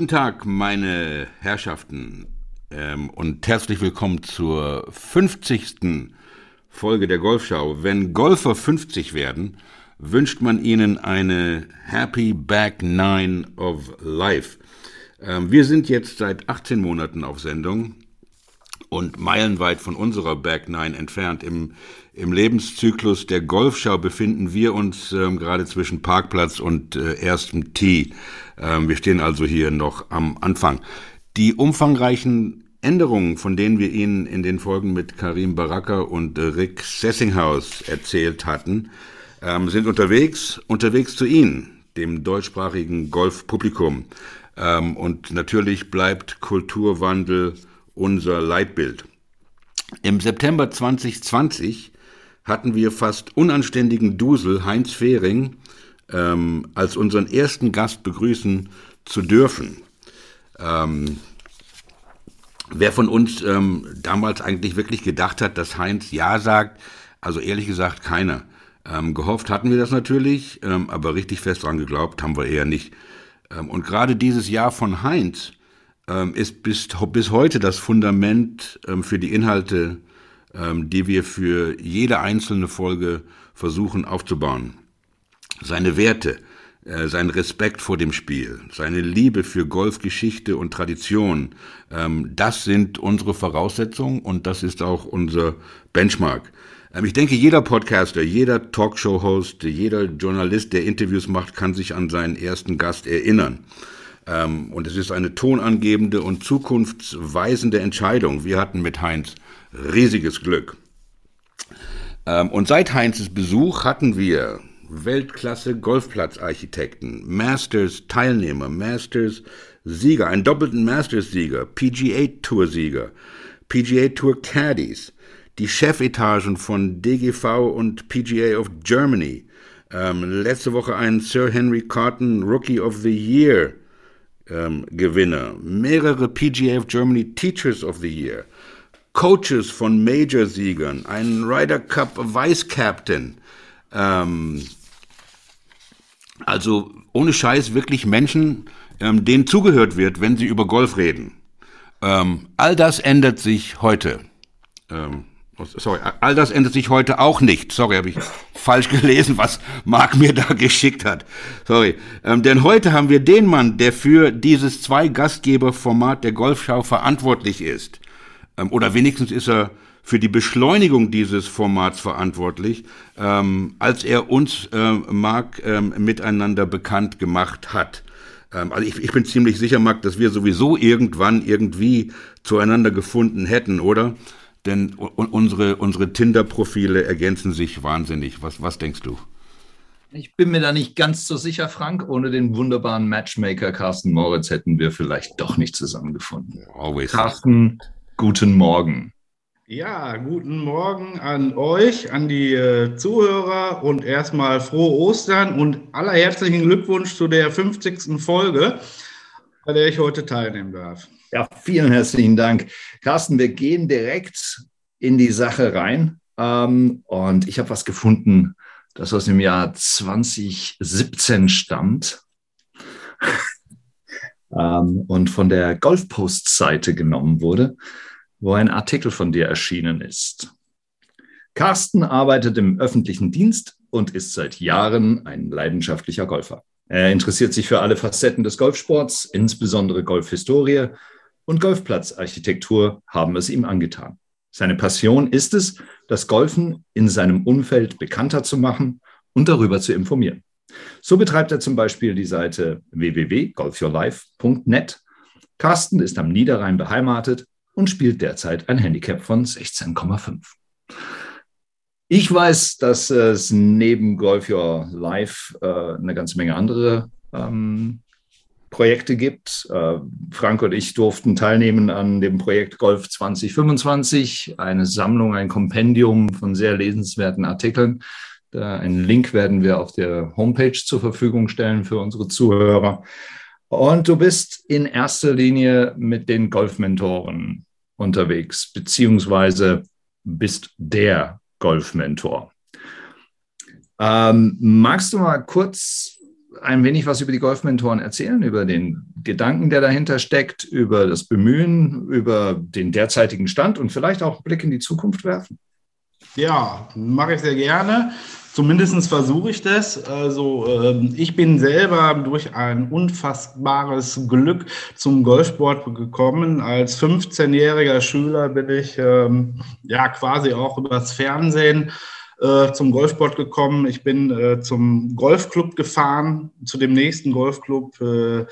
Guten Tag, meine Herrschaften, ähm, und herzlich willkommen zur 50. Folge der Golfschau. Wenn Golfer 50 werden, wünscht man ihnen eine Happy Back Nine of Life. Ähm, wir sind jetzt seit 18 Monaten auf Sendung und meilenweit von unserer Back Nine entfernt. Im, im Lebenszyklus der Golfschau befinden wir uns ähm, gerade zwischen Parkplatz und äh, erstem Tee. Ähm, wir stehen also hier noch am Anfang. Die umfangreichen Änderungen, von denen wir Ihnen in den Folgen mit Karim Baraka und äh, Rick Sessinghaus erzählt hatten, ähm, sind unterwegs, unterwegs zu Ihnen, dem deutschsprachigen Golfpublikum. Ähm, und natürlich bleibt Kulturwandel unser Leitbild. Im September 2020 hatten wir fast unanständigen Dusel Heinz Fehring ähm, als unseren ersten Gast begrüßen zu dürfen. Ähm, wer von uns ähm, damals eigentlich wirklich gedacht hat, dass Heinz Ja sagt, also ehrlich gesagt keiner. Ähm, gehofft hatten wir das natürlich, ähm, aber richtig fest dran geglaubt haben wir eher nicht. Ähm, und gerade dieses Jahr von Heinz ist bis, bis heute das Fundament für die Inhalte, die wir für jede einzelne Folge versuchen aufzubauen. Seine Werte, äh, sein Respekt vor dem Spiel, seine Liebe für Golfgeschichte und Tradition, ähm, das sind unsere Voraussetzungen und das ist auch unser Benchmark. Ähm, ich denke, jeder Podcaster, jeder Talkshow-Host, jeder Journalist, der Interviews macht, kann sich an seinen ersten Gast erinnern. Ähm, und es ist eine tonangebende und zukunftsweisende Entscheidung. Wir hatten mit Heinz riesiges Glück. Und seit Heinzes Besuch hatten wir Weltklasse Golfplatzarchitekten, Masters-Teilnehmer, Masters-Sieger, einen doppelten Masters-Sieger, PGA-Tour-Sieger, PGA-Tour-Caddies, die Chefetagen von DGV und PGA of Germany, ähm, letzte Woche einen Sir Henry Carton Rookie of the Year ähm, Gewinner, mehrere PGA of Germany Teachers of the Year, Coaches von Major-Siegern, einen Ryder Cup Vice Captain. Ähm, also ohne Scheiß wirklich Menschen, ähm, denen zugehört wird, wenn sie über Golf reden. Ähm, all das ändert sich heute. Ähm, Oh, sorry, all das ändert sich heute auch nicht. Sorry, habe ich falsch gelesen, was Marc mir da geschickt hat. Sorry. Ähm, denn heute haben wir den Mann, der für dieses Zwei-Gastgeber-Format der Golfschau verantwortlich ist. Ähm, oder wenigstens ist er für die Beschleunigung dieses Formats verantwortlich, ähm, als er uns, ähm, Marc, ähm, miteinander bekannt gemacht hat. Ähm, also ich, ich bin ziemlich sicher, Marc, dass wir sowieso irgendwann irgendwie zueinander gefunden hätten, oder? Denn unsere, unsere Tinder-Profile ergänzen sich wahnsinnig. Was, was denkst du? Ich bin mir da nicht ganz so sicher, Frank. Ohne den wunderbaren Matchmaker Carsten Moritz hätten wir vielleicht doch nicht zusammengefunden. Always. Carsten, guten Morgen. Ja, guten Morgen an euch, an die äh, Zuhörer und erstmal frohe Ostern und allerherzlichen Glückwunsch zu der 50. Folge, bei der ich heute teilnehmen darf. Ja, vielen herzlichen Dank. Carsten, wir gehen direkt in die Sache rein. Ähm, und ich habe was gefunden, das aus dem Jahr 2017 stammt. ähm, und von der Golfpost-Seite genommen wurde, wo ein Artikel von dir erschienen ist. Carsten arbeitet im öffentlichen Dienst und ist seit Jahren ein leidenschaftlicher Golfer. Er interessiert sich für alle Facetten des Golfsports, insbesondere Golfhistorie und Golfplatzarchitektur haben es ihm angetan. Seine Passion ist es, das Golfen in seinem Umfeld bekannter zu machen und darüber zu informieren. So betreibt er zum Beispiel die Seite www.golfyourlife.net. Carsten ist am Niederrhein beheimatet und spielt derzeit ein Handicap von 16,5. Ich weiß, dass es neben Golf Your Life äh, eine ganze Menge andere ähm, Projekte gibt. Äh, Frank und ich durften teilnehmen an dem Projekt Golf 2025, eine Sammlung, ein Kompendium von sehr lesenswerten Artikeln. einen Link werden wir auf der Homepage zur Verfügung stellen für unsere Zuhörer. Und du bist in erster Linie mit den Golfmentoren unterwegs, beziehungsweise bist der Golfmentor. Ähm, magst du mal kurz ein wenig was über die Golfmentoren erzählen, über den Gedanken, der dahinter steckt, über das Bemühen, über den derzeitigen Stand und vielleicht auch einen Blick in die Zukunft werfen? Ja, mache ich sehr gerne. Zumindest versuche ich das. Also ähm, ich bin selber durch ein unfassbares Glück zum Golfsport gekommen. Als 15-jähriger Schüler bin ich ähm, ja quasi auch übers Fernsehen äh, zum Golfsport gekommen. Ich bin äh, zum Golfclub gefahren, zu dem nächsten Golfclub, äh,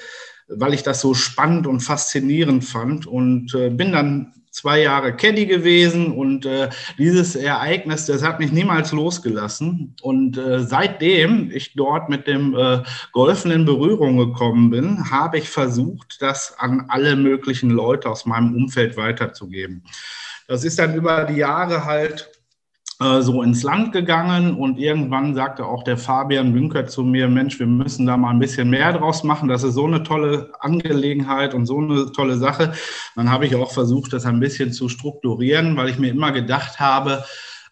weil ich das so spannend und faszinierend fand und äh, bin dann zwei Jahre Caddy gewesen und äh, dieses Ereignis, das hat mich niemals losgelassen. Und äh, seitdem ich dort mit dem äh, Golfen in Berührung gekommen bin, habe ich versucht, das an alle möglichen Leute aus meinem Umfeld weiterzugeben. Das ist dann über die Jahre halt äh, so ins Land gegangen und irgendwann sagte auch der Fabian Bünker zu mir, Mensch, wir müssen da mal ein bisschen mehr draus machen. Das ist so eine tolle Angelegenheit und so eine tolle Sache. Dann habe ich auch versucht, das ein bisschen zu strukturieren, weil ich mir immer gedacht habe,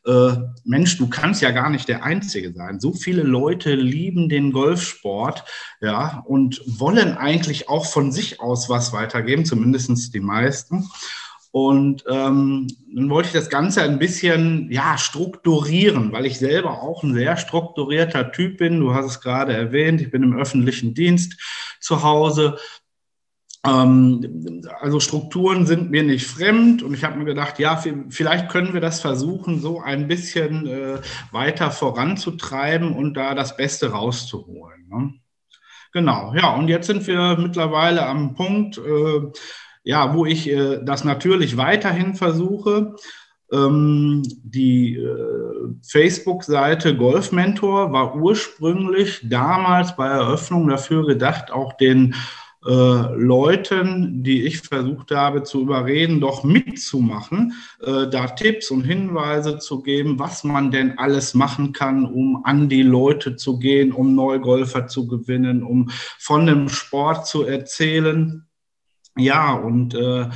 äh, Mensch, du kannst ja gar nicht der Einzige sein. So viele Leute lieben den Golfsport, ja, und wollen eigentlich auch von sich aus was weitergeben, zumindest die meisten. Und ähm, dann wollte ich das Ganze ein bisschen ja, strukturieren, weil ich selber auch ein sehr strukturierter Typ bin. Du hast es gerade erwähnt, ich bin im öffentlichen Dienst zu Hause. Ähm, also Strukturen sind mir nicht fremd und ich habe mir gedacht, ja, vielleicht können wir das versuchen, so ein bisschen äh, weiter voranzutreiben und da das Beste rauszuholen. Ne? Genau, ja, und jetzt sind wir mittlerweile am Punkt, äh, ja, wo ich äh, das natürlich weiterhin versuche. Ähm, die äh, Facebook-Seite Golf Mentor war ursprünglich damals bei Eröffnung dafür gedacht, auch den äh, Leuten, die ich versucht habe zu überreden, doch mitzumachen, äh, da Tipps und Hinweise zu geben, was man denn alles machen kann, um an die Leute zu gehen, um Neugolfer zu gewinnen, um von dem Sport zu erzählen. Ja, und äh,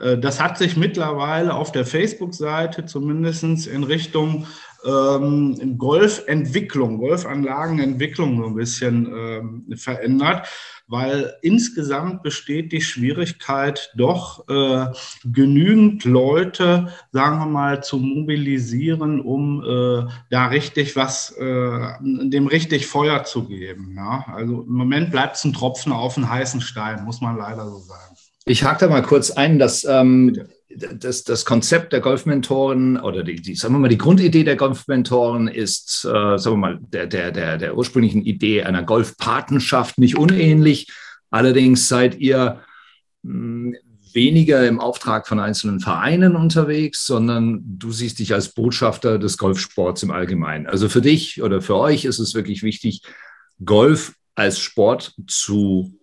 äh, das hat sich mittlerweile auf der Facebook-Seite zumindest in Richtung ähm, Golfentwicklung, Golfanlagenentwicklung so ein bisschen ähm, verändert, weil insgesamt besteht die Schwierigkeit doch äh, genügend Leute, sagen wir mal, zu mobilisieren, um äh, da richtig was, äh, dem richtig Feuer zu geben. Ja? Also im Moment bleibt es ein Tropfen auf einen heißen Stein, muss man leider so sagen. Ich hake da mal kurz ein, dass ähm, das, das Konzept der Golfmentoren oder die, die, sagen wir mal, die Grundidee der Golfmentoren ist, äh, sagen wir mal, der, der, der, der ursprünglichen Idee einer Golfpatenschaft nicht unähnlich. Allerdings seid ihr mh, hm, weniger im Auftrag von einzelnen Vereinen unterwegs, sondern du siehst dich als Botschafter des Golfsports im Allgemeinen. Also für dich oder für euch ist es wirklich wichtig, Golf als Sport zu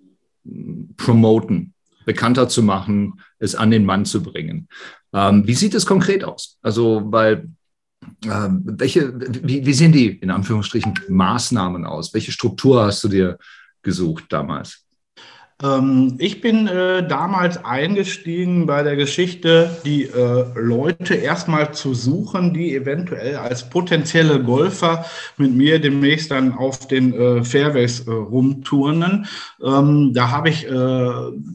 hm, promoten, bekannter zu machen, es an den Mann zu bringen. Ähm, wie sieht es konkret aus? Also, weil ähm, welche, wie, wie sehen die in Anführungsstrichen Maßnahmen aus? Welche Struktur hast du dir gesucht damals? Ähm, ich bin äh, damals eingestiegen bei der Geschichte, die äh, Leute erstmal zu suchen, die eventuell als potenzielle Golfer mit mir demnächst dann auf den äh, Fairways äh, rumturnen. Ähm, da habe ich äh,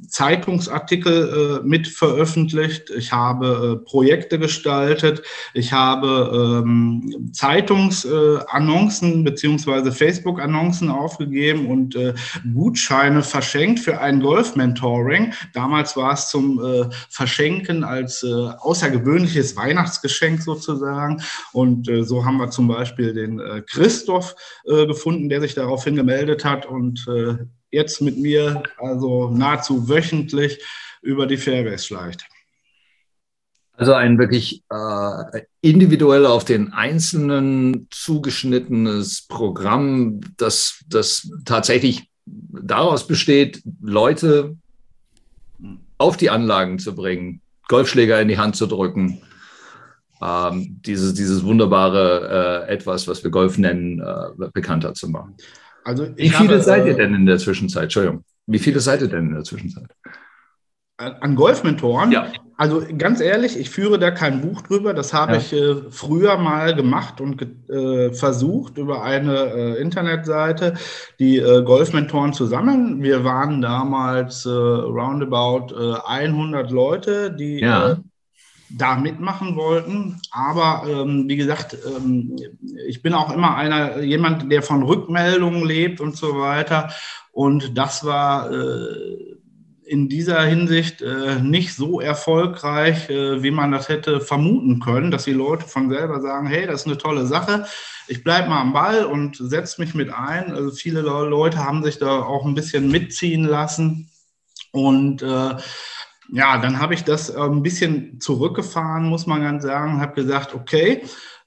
Zeitungsartikel äh, mit veröffentlicht. Ich habe Projekte gestaltet. Ich habe ähm, Zeitungsannoncen beziehungsweise Facebook-Annoncen aufgegeben und Gutscheine verschenkt für ein Golf-Mentoring. Damals war es zum äh, Verschenken als äh, außergewöhnliches Weihnachtsgeschenk sozusagen. Und äh, so haben wir zum Beispiel den äh, Christoph äh, gefunden, der sich daraufhin gemeldet hat und äh, jetzt mit mir also nahezu wöchentlich über die Fairways schleicht. Also ein wirklich äh, individuell auf den Einzelnen zugeschnittenes Programm, das, das tatsächlich daraus besteht, Leute auf die Anlagen zu bringen, Golfschläger in die Hand zu drücken. Ähm, dieses, dieses wunderbare äh, etwas, was wir Golf nennen, äh, bekannter zu machen. Also Wie viele habe, seid ihr äh, denn in der Zwischenzeit? Entschuldigung. Wie viele seid ihr denn in der Zwischenzeit? An Golfmentoren? Ja. Also ganz ehrlich, ich führe da kein Buch drüber. Das habe ja. ich äh, früher mal gemacht und äh, versucht über eine äh, Internetseite, die äh, Golfmentoren zu sammeln. Wir waren damals äh, roundabout 100 Leute, die ja. da mitmachen wollten. Aber ähm, wie gesagt, ähm, ich bin auch immer einer, jemand, der von Rückmeldungen lebt und so weiter. Und das war in dieser Hinsicht äh, nicht so erfolgreich, äh, wie man das hätte vermuten können, dass die Leute von selber sagen, hey, das ist eine tolle Sache, ich bleibe mal am Ball und setze mich mit ein. Also viele Leute haben sich da auch ein bisschen mitziehen lassen. Und äh, ja, dann habe ich das äh, ein bisschen zurückgefahren, muss man ganz sagen, habe gesagt, okay,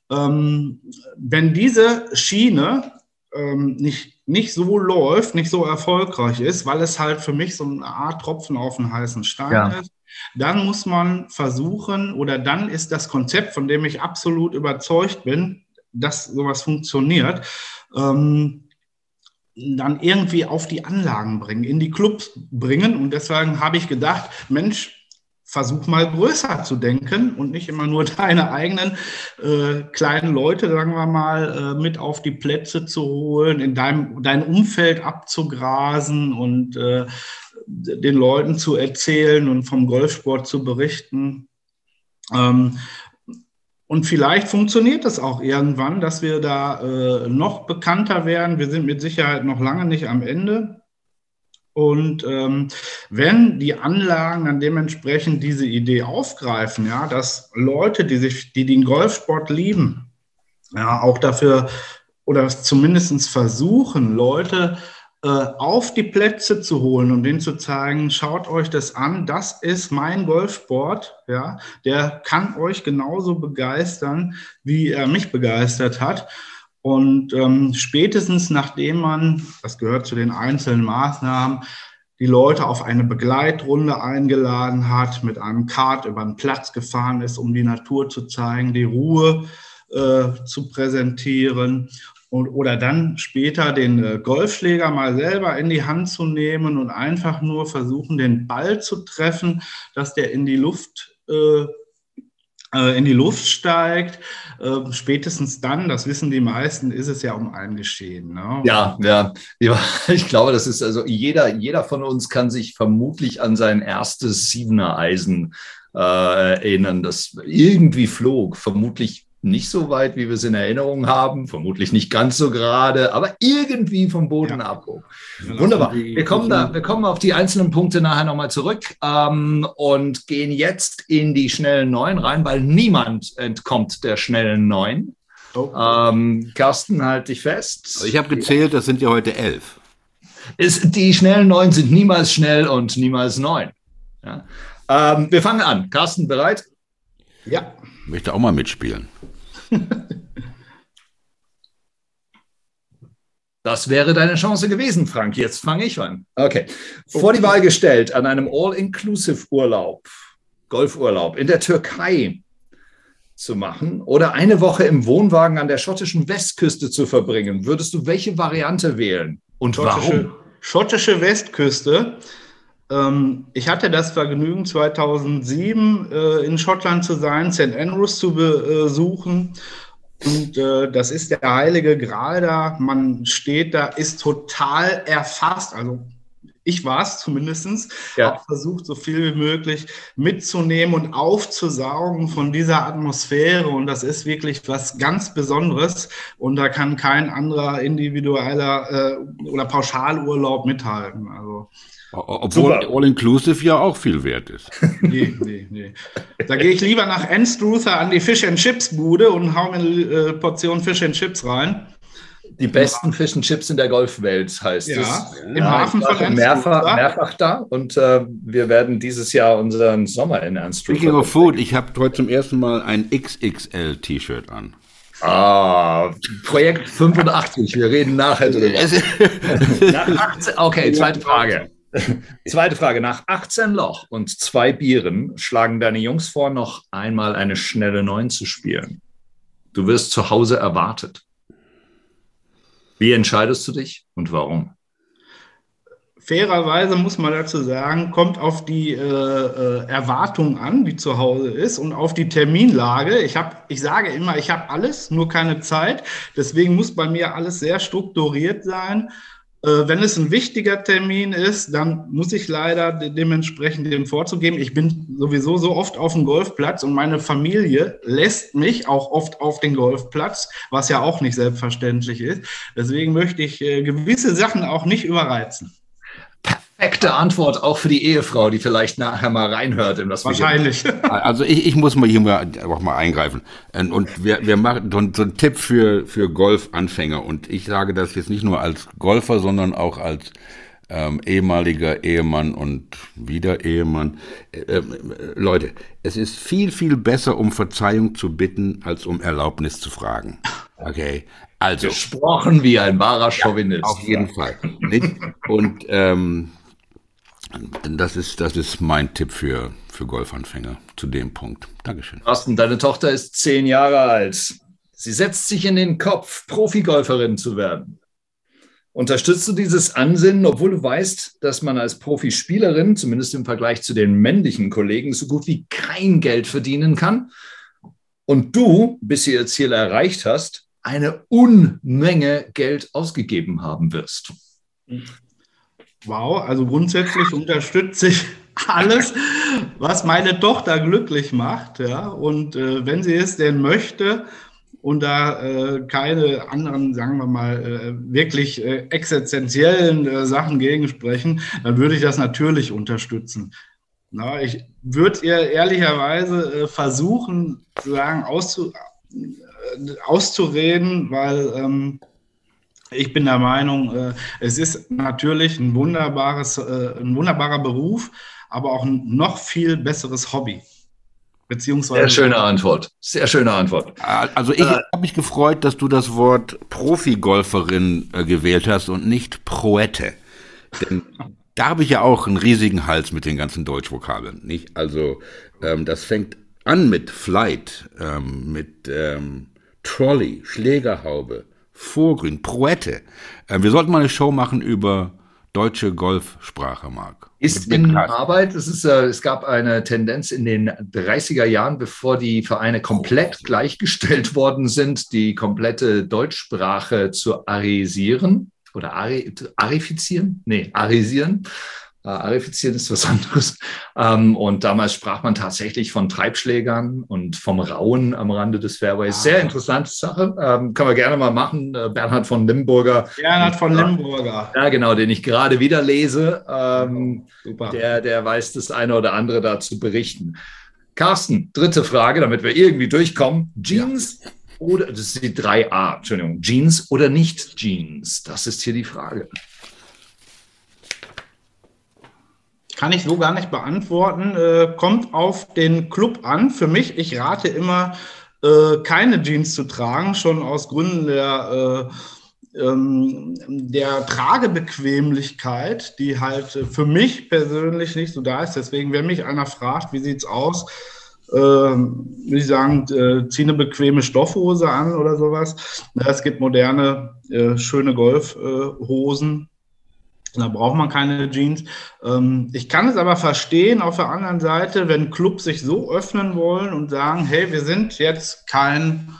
ähm, wenn diese Schiene ähm, nicht nicht so läuft, nicht so erfolgreich ist, weil es halt für mich so eine Art Tropfen auf den heißen Stein ja. ist, dann muss man versuchen oder dann ist das Konzept, von dem ich absolut überzeugt bin, dass sowas funktioniert, ähm, dann irgendwie auf die Anlagen bringen, in die Clubs bringen. Und deswegen habe ich gedacht, Mensch, versuch mal größer zu denken und nicht immer nur deine eigenen äh, kleinen Leute, sagen wir mal, äh, mit auf die Plätze zu holen, in deinem dein Umfeld abzugrasen und äh, den Leuten zu erzählen und vom Golfsport zu berichten. Ähm, und vielleicht funktioniert es auch irgendwann, dass wir da äh, noch bekannter werden. Wir sind mit Sicherheit noch lange nicht am Ende. Und ähm, wenn die Anlagen dann dementsprechend diese Idee aufgreifen, ja, dass Leute, die sich, die den Golfsport lieben, ja, auch dafür oder zumindest versuchen, Leute äh, auf die Plätze zu holen und denen zu zeigen, schaut euch das an, das ist mein Golfsport, ja, der kann euch genauso begeistern, wie er mich begeistert hat. Und ähm, spätestens nachdem man, das gehört zu den einzelnen Maßnahmen, die Leute auf eine Begleitrunde eingeladen hat, mit einem Kart über den Platz gefahren ist, um die Natur zu zeigen, die Ruhe äh, zu präsentieren und, oder dann später den äh, Golfschläger mal selber in die Hand zu nehmen und einfach nur versuchen, den Ball zu treffen, dass der in die Luft äh, in die Luft steigt, äh, spätestens dann, das wissen die meisten, ist es ja um einen geschehen. Ne? Ja, ja, ja, ich glaube, das ist also jeder, jeder von uns kann sich vermutlich an sein erstes Siebener Eisen äh, erinnern, das irgendwie flog, vermutlich nicht so weit, wie wir es in Erinnerung haben, vermutlich nicht ganz so gerade, aber irgendwie vom Boden ja. abhob. Wunderbar. Wir kommen, da, wir kommen auf die einzelnen Punkte nachher nochmal zurück ähm, und gehen jetzt in die schnellen Neun rein, weil niemand entkommt der schnellen Neun. Oh. Ähm, Carsten, halt dich fest. Also ich habe gezählt, das sind ja heute elf. Ist, die schnellen Neun sind niemals schnell und niemals neun. Ja. Ähm, wir fangen an. Carsten, bereit? Ja. Ich möchte auch mal mitspielen. Das wäre deine Chance gewesen, Frank. Jetzt fange ich an. Okay. Vor die Wahl gestellt, an einem All-Inclusive-Urlaub, Golfurlaub in der Türkei zu machen oder eine Woche im Wohnwagen an der schottischen Westküste zu verbringen, würdest du welche Variante wählen und schottische, warum? Schottische Westküste ich hatte das Vergnügen, 2007 äh, in Schottland zu sein, St. Andrews zu besuchen. Und äh, das ist der heilige Gral da. Man steht da, ist total erfasst. Also ich war es zumindest, ja. habe versucht, so viel wie möglich mitzunehmen und aufzusaugen von dieser Atmosphäre. Und das ist wirklich was ganz Besonderes. Und da kann kein anderer individueller äh, oder Pauschalurlaub mithalten. Also obwohl All-Inclusive ja auch viel wert ist. Nee, nee, nee. Da gehe ich lieber nach Anstruther an die Fish and Chips Bude und hau mir eine äh, Portion Fish and Chips rein. Die besten Fish and Chips in der Golfwelt heißt ja, es. Im ja, Hafen von Anstruther. Mehrfach, mehrfach da und äh, wir werden dieses Jahr unseren Sommer in Anstruther. Speaking of Food, ich habe heute zum ersten Mal ein XXL-T-Shirt an. Ah, Projekt 85, wir reden nachher drüber. Nach 18, okay, zweite Frage. Zweite Frage. Nach 18 Loch und zwei Bieren schlagen deine Jungs vor, noch einmal eine schnelle Neun zu spielen. Du wirst zu Hause erwartet. Wie entscheidest du dich und warum? fairerweise muss man dazu sagen, kommt auf die äh, äh, Erwartung an, die zu Hause ist und auf die Terminlage. Ich habe, ich sage immer, ich habe alles, nur keine Zeit. Deswegen muss bei mir alles sehr strukturiert sein. Äh, wenn es ein wichtiger Termin ist, dann muss ich leider dementsprechend dem vorzugeben. Ich bin sowieso so oft auf dem Golfplatz und meine Familie lässt mich auch oft auf den Golfplatz, was ja auch nicht selbstverständlich ist. Deswegen möchte ich äh, gewisse Sachen auch nicht überreizen perfekte Antwort auch für die Ehefrau, die vielleicht nachher mal reinhört in das Wahrscheinlich. Also ich, ich muss mal hier mal, auch mal eingreifen. Ähm, und wir, wir machen so, so einen Tipp für, für Golfanfänger. Und ich sage das jetzt nicht nur als Golfer, sondern auch als ähm, ehemaliger Ehemann und wieder Ehemann. Äh, äh, Leute, es ist viel, viel besser, um Verzeihung zu bitten, als um Erlaubnis zu fragen. Okay. Also. Gesprochen wie ein wahrer Chauvinist. Ja, auf jeden ja. Fall. Nicht? Und ähm, das ist, das ist mein Tipp für, für Golfanfänger zu dem Punkt. Dankeschön. Carsten, deine Tochter ist zehn Jahre alt. Sie setzt sich in den Kopf, Profigolferin zu werden. Unterstützt du dieses Ansinnen, obwohl du weißt, dass man als Profispielerin, zumindest im Vergleich zu den männlichen Kollegen, so gut wie kein Geld verdienen kann? Und du, bis du ihr Ziel erreicht hast, eine Unmenge Geld ausgegeben haben wirst. Wow, also grundsätzlich unterstütze ich alles, was meine Tochter glücklich macht. Ja? Und äh, wenn sie es denn möchte und da äh, keine anderen, sagen wir mal, äh, wirklich äh, existenziellen äh, Sachen gegensprechen, dann würde ich das natürlich unterstützen. Na, ich würde ihr ehrlicherweise äh, versuchen, zu sagen, auszu, auszureden, weil ähm, ich bin der Meinung, äh, es ist natürlich ein wunderbares, äh, ein wunderbarer Beruf, aber auch ein noch viel besseres Hobby. Beziehungsweise. Sehr schöne Antwort. Sehr schöne Antwort. Also ich äh, habe mich gefreut, dass du das Wort Profigolferin äh, gewählt hast und nicht Proette. Denn da habe ich ja auch einen riesigen Hals mit den ganzen Deutschvokabeln. Nicht? Also ähm, das fängt an mit Flight, ähm, mit ähm, Trolley, Schlägerhaube, Vorgrün, Proette. Äh, wir sollten mal eine Show machen über deutsche Golfsprache, Marc. Ist in Arbeit. Es, ist, äh, es gab eine Tendenz in den 30er Jahren, bevor die Vereine komplett gleichgestellt worden sind, die komplette Deutschsprache zu arisieren oder ari, arifizieren? Nee, arisieren. Äh, arifizieren ist was anderes. Ähm, und damals sprach man tatsächlich von Treibschlägern und vom Rauen am Rande des Fairways. Ah. Sehr interessante Sache. Ähm, können wir gerne mal machen. Äh, Bernhard von Limburger. Bernhard von Limburger. Ja, genau, den ich gerade wieder lese. Ähm, Super. Der, der weiß das eine oder andere dazu berichten. Carsten, dritte Frage, damit wir irgendwie durchkommen. Jeans ja. oder, das ist die 3a, Entschuldigung, Jeans oder nicht Jeans? Das ist hier die Frage. Kann ich so gar nicht beantworten. Äh, kommt auf den Club an. Für mich, ich rate immer, äh, keine Jeans zu tragen, schon aus Gründen der, äh, ähm, der Tragebequemlichkeit, die halt für mich persönlich nicht so da ist. Deswegen, wenn mich einer fragt, wie sieht's aus, äh, würde ich sagen, äh, zieh eine bequeme Stoffhose an oder sowas. es gibt moderne, äh, schöne Golfhosen, da braucht man keine Jeans. Ähm, ich kann es aber verstehen auf der anderen Seite, wenn Clubs sich so öffnen wollen und sagen, hey, wir sind jetzt kein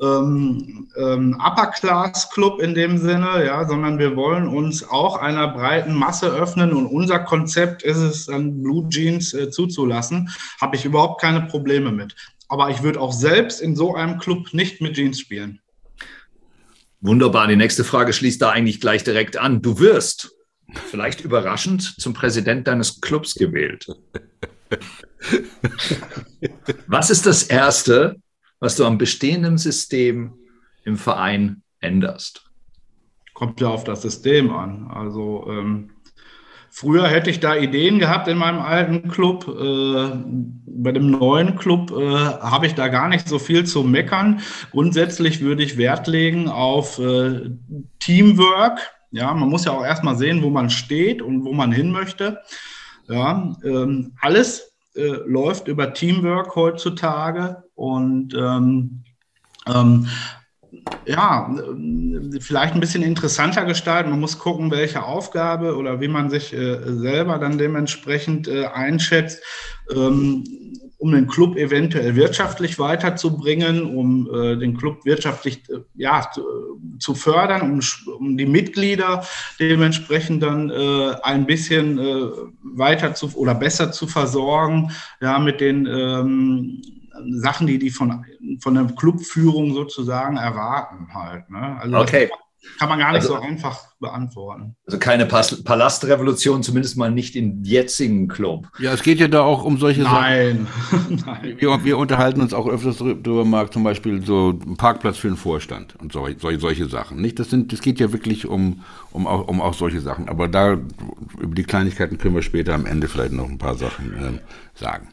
ähm, ähm, Upper-Class-Club in dem Sinne, ja, sondern wir wollen uns auch einer breiten Masse öffnen und unser Konzept ist es, dann Blue Jeans äh, zuzulassen, habe ich überhaupt keine Probleme mit. Aber ich würde auch selbst in so einem Club nicht mit Jeans spielen. Wunderbar. Die nächste Frage schließt da eigentlich gleich direkt an. Du wirst vielleicht überraschend zum Präsident deines Clubs gewählt. Was ist das Erste, was du am bestehenden System im Verein änderst? Kommt ja auf das System an. Also ähm, früher hätte ich da Ideen gehabt in meinem alten Club. Äh, bei dem neuen Club äh, habe ich da gar nicht so viel zu meckern. Grundsätzlich würde ich Wert legen auf äh, Teamwork ja, man muss ja auch erstmal sehen, wo man steht und wo man hin möchte. Ja, ähm, alles äh, läuft über Teamwork heutzutage und ähm, ähm, ja, vielleicht ein bisschen interessanter gestalten. Man muss gucken, welche Aufgabe oder wie man sich äh, selber dann dementsprechend äh, einschätzt. Ähm, um den Club eventuell wirtschaftlich weiterzubringen, um äh, den Club wirtschaftlich äh, ja, zu, zu fördern, um, um, die Mitglieder dementsprechend dann äh, ein bisschen äh, weiter zu oder besser zu versorgen, ja, mit den ähm, Sachen, die die von, von der Clubführung sozusagen erwarten halt. Ne? Also okay. Kann man gar nicht also, so einfach beantworten. Also keine Palastrevolution, zumindest mal nicht im jetzigen Club. Ja, es geht ja da auch um solche Nein. Sachen. Nein. Wir, wir, unterhalten uns auch öfters darüber, Marc, zum Beispiel so ein Parkplatz für den Vorstand und so, solche, solche Sachen. Nicht, das, sind, das geht ja wirklich um, um, auch, um auch solche Sachen. Aber da, über die Kleinigkeiten können wir später am Ende vielleicht noch ein paar Sachen äh, sagen.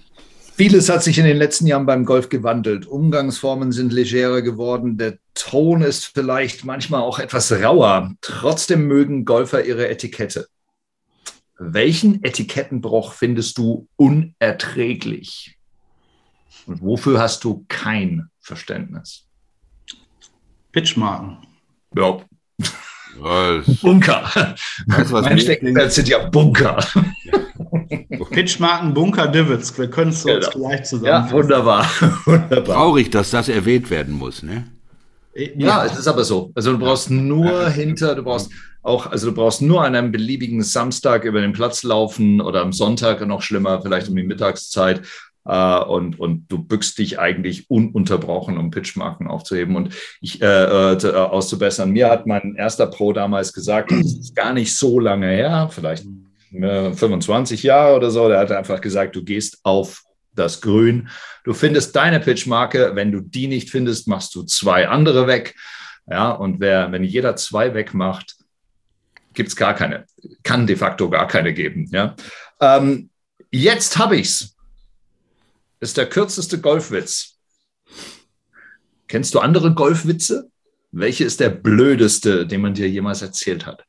Vieles hat sich in den letzten Jahren beim Golf gewandelt. Umgangsformen sind legerer geworden. Der Ton ist vielleicht manchmal auch etwas rauer. Trotzdem mögen Golfer ihre Etikette. Welchen Etikettenbruch findest du unerträglich? Und wofür hast du kein Verständnis? Pitchmarken. Ja. Was? Bunker. Weißt, was mein Steckenpferd sind ja Bunker. Pitchmarken Bunker Divots. Wir können es genau. uns gleich zusammen. Ja, wunderbar. wunderbar. Traurig, dass das erwähnt werden muss, ne? Ja, es ist aber so. Also du brauchst nur hinter, du brauchst auch, also du brauchst nur an einem beliebigen Samstag über den Platz laufen oder am Sonntag noch schlimmer, vielleicht um die Mittagszeit. Uh, und, und du bückst dich eigentlich ununterbrochen, um Pitchmarken aufzuheben und ich äh, äh, auszubessern. Mir hat mein erster Pro damals gesagt, das ist gar nicht so lange her, vielleicht 25 Jahre oder so, der hat einfach gesagt, du gehst auf das Grün. Du findest deine Pitchmarke. Wenn du die nicht findest, machst du zwei andere weg. Ja, und wer, wenn jeder zwei wegmacht, gibt es gar keine. Kann de facto gar keine geben. Ja. Ähm, jetzt habe ich's. Ist der kürzeste Golfwitz. Kennst du andere Golfwitze? Welche ist der blödeste, den man dir jemals erzählt hat?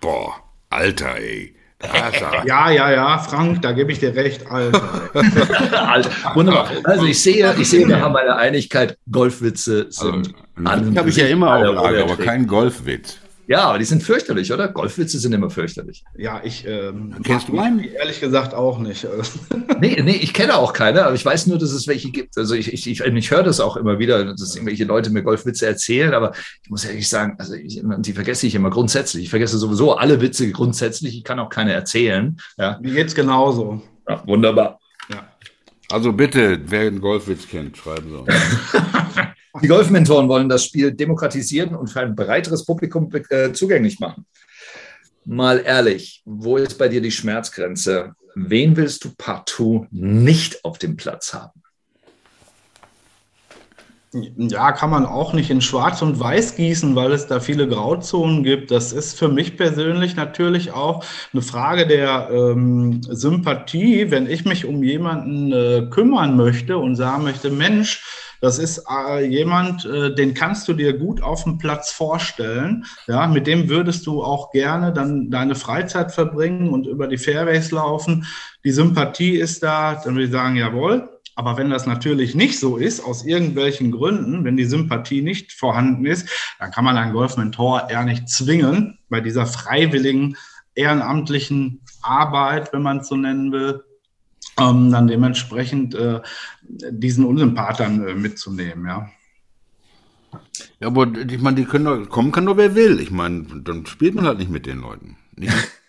Boah. Alter, ey. Ja, ja, ja, Frank, da gebe ich dir recht, Alter. Alter. Wunderbar. Also ich sehe, ich sehe, wir haben eine Einigkeit, Golfwitze sind. Also, habe ich ja immer auf Lager, aber kein Golfwitz. Ja, aber die sind fürchterlich, oder? Golfwitze sind immer fürchterlich. Ja, ich ähm, kennst du einen? Ehrlich gesagt auch nicht. nee, nee, ich kenne auch keine, aber ich weiß nur, dass es welche gibt. Also ich, ich, ich, ich höre das auch immer wieder, dass irgendwelche Leute mir Golfwitze erzählen, aber ich muss ehrlich sagen, also ich, die vergesse ich immer grundsätzlich. Ich vergesse sowieso alle Witze grundsätzlich. Ich kann auch keine erzählen. Ja. Mir geht's genauso. Ja, wunderbar. Ja. Also bitte, wer einen Golfwitz kennt, schreiben Sie. Die Golfmentoren wollen das Spiel demokratisieren und für ein breiteres Publikum äh, zugänglich machen. Mal ehrlich, wo ist bei dir die Schmerzgrenze? Wen willst du partout nicht auf dem Platz haben? Ja, kann man auch nicht in Schwarz und Weiß gießen, weil es da viele Grauzonen gibt. Das ist für mich persönlich natürlich auch eine Frage der ähm, Sympathie. Wenn ich mich um jemanden äh, kümmern möchte und sagen möchte, Mensch, das ist äh, jemand, äh, den kannst du dir gut auf dem Platz vorstellen. Ja, mit dem würdest du auch gerne dann deine Freizeit verbringen und über die Fairways laufen. Die Sympathie ist da, dann würde ich sagen, jawohl. Aber wenn das natürlich nicht so ist, aus irgendwelchen Gründen, wenn die Sympathie nicht vorhanden ist, dann kann man einen Golfmentor eher nicht zwingen, bei dieser freiwilligen, ehrenamtlichen Arbeit, wenn man es so nennen will, ähm, dann dementsprechend äh, diesen Unsympath dann äh, mitzunehmen, ja. Ja, aber ich meine, die können doch, kommen kann nur wer will. Ich meine, dann spielt man halt nicht mit den Leuten. Nicht?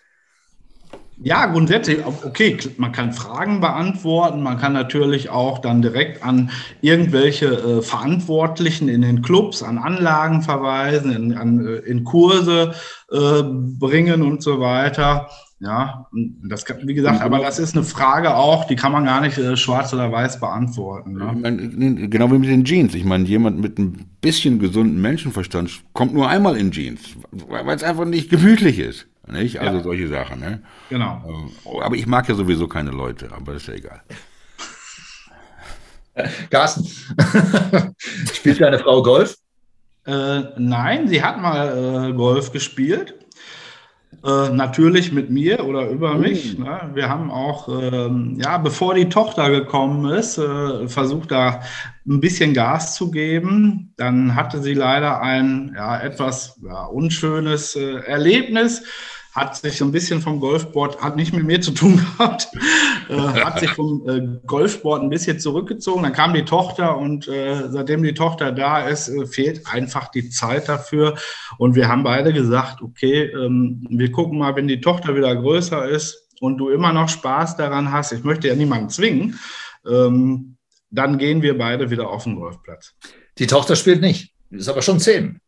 Ja, grundsätzlich, okay, man kann Fragen beantworten, man kann natürlich auch dann direkt an irgendwelche äh, Verantwortlichen in den Clubs, an Anlagen verweisen, in, an, äh, in Kurse äh, bringen und so weiter. Ja, das kann, wie gesagt, aber das ist eine Frage auch, die kann man gar nicht äh, schwarz oder weiß beantworten. Ne? Ich mein, genau wie mit den Jeans. Ich meine, jemand mit ein bisschen gesunden Menschenverstand kommt nur einmal in Jeans, weil es einfach nicht gemütlich ist. Nicht? Also ja. solche Sachen. Ne? Genau. Ähm, aber ich mag ja sowieso keine Leute, aber das ist ja egal. Carsten, spielt deine Frau Golf? Äh, nein, sie hat mal äh, Golf gespielt. Äh, natürlich mit mir oder über oh. mich. Ne? Wir haben auch, ähm, ja, bevor die Tochter gekommen ist, äh, versucht da ein bisschen Gas zu geben. Dann hatte sie leider ein ja, etwas ja, unschönes äh, Erlebnis hat sich so ein bisschen vom Golfsport, hat nicht mit mir zu tun gehabt, hat sich vom äh, Golfsport ein bisschen zurückgezogen. Dann kam die Tochter und äh, seitdem die Tochter da ist, äh, fehlt einfach die Zeit dafür. Und wir haben beide gesagt, okay, ähm, wir gucken mal, wenn die Tochter wieder größer ist und du immer noch Spaß daran hast, ich möchte ja niemanden zwingen, ähm, dann gehen wir beide wieder auf den Golfplatz. Die Tochter spielt nicht, ist aber schon zehn.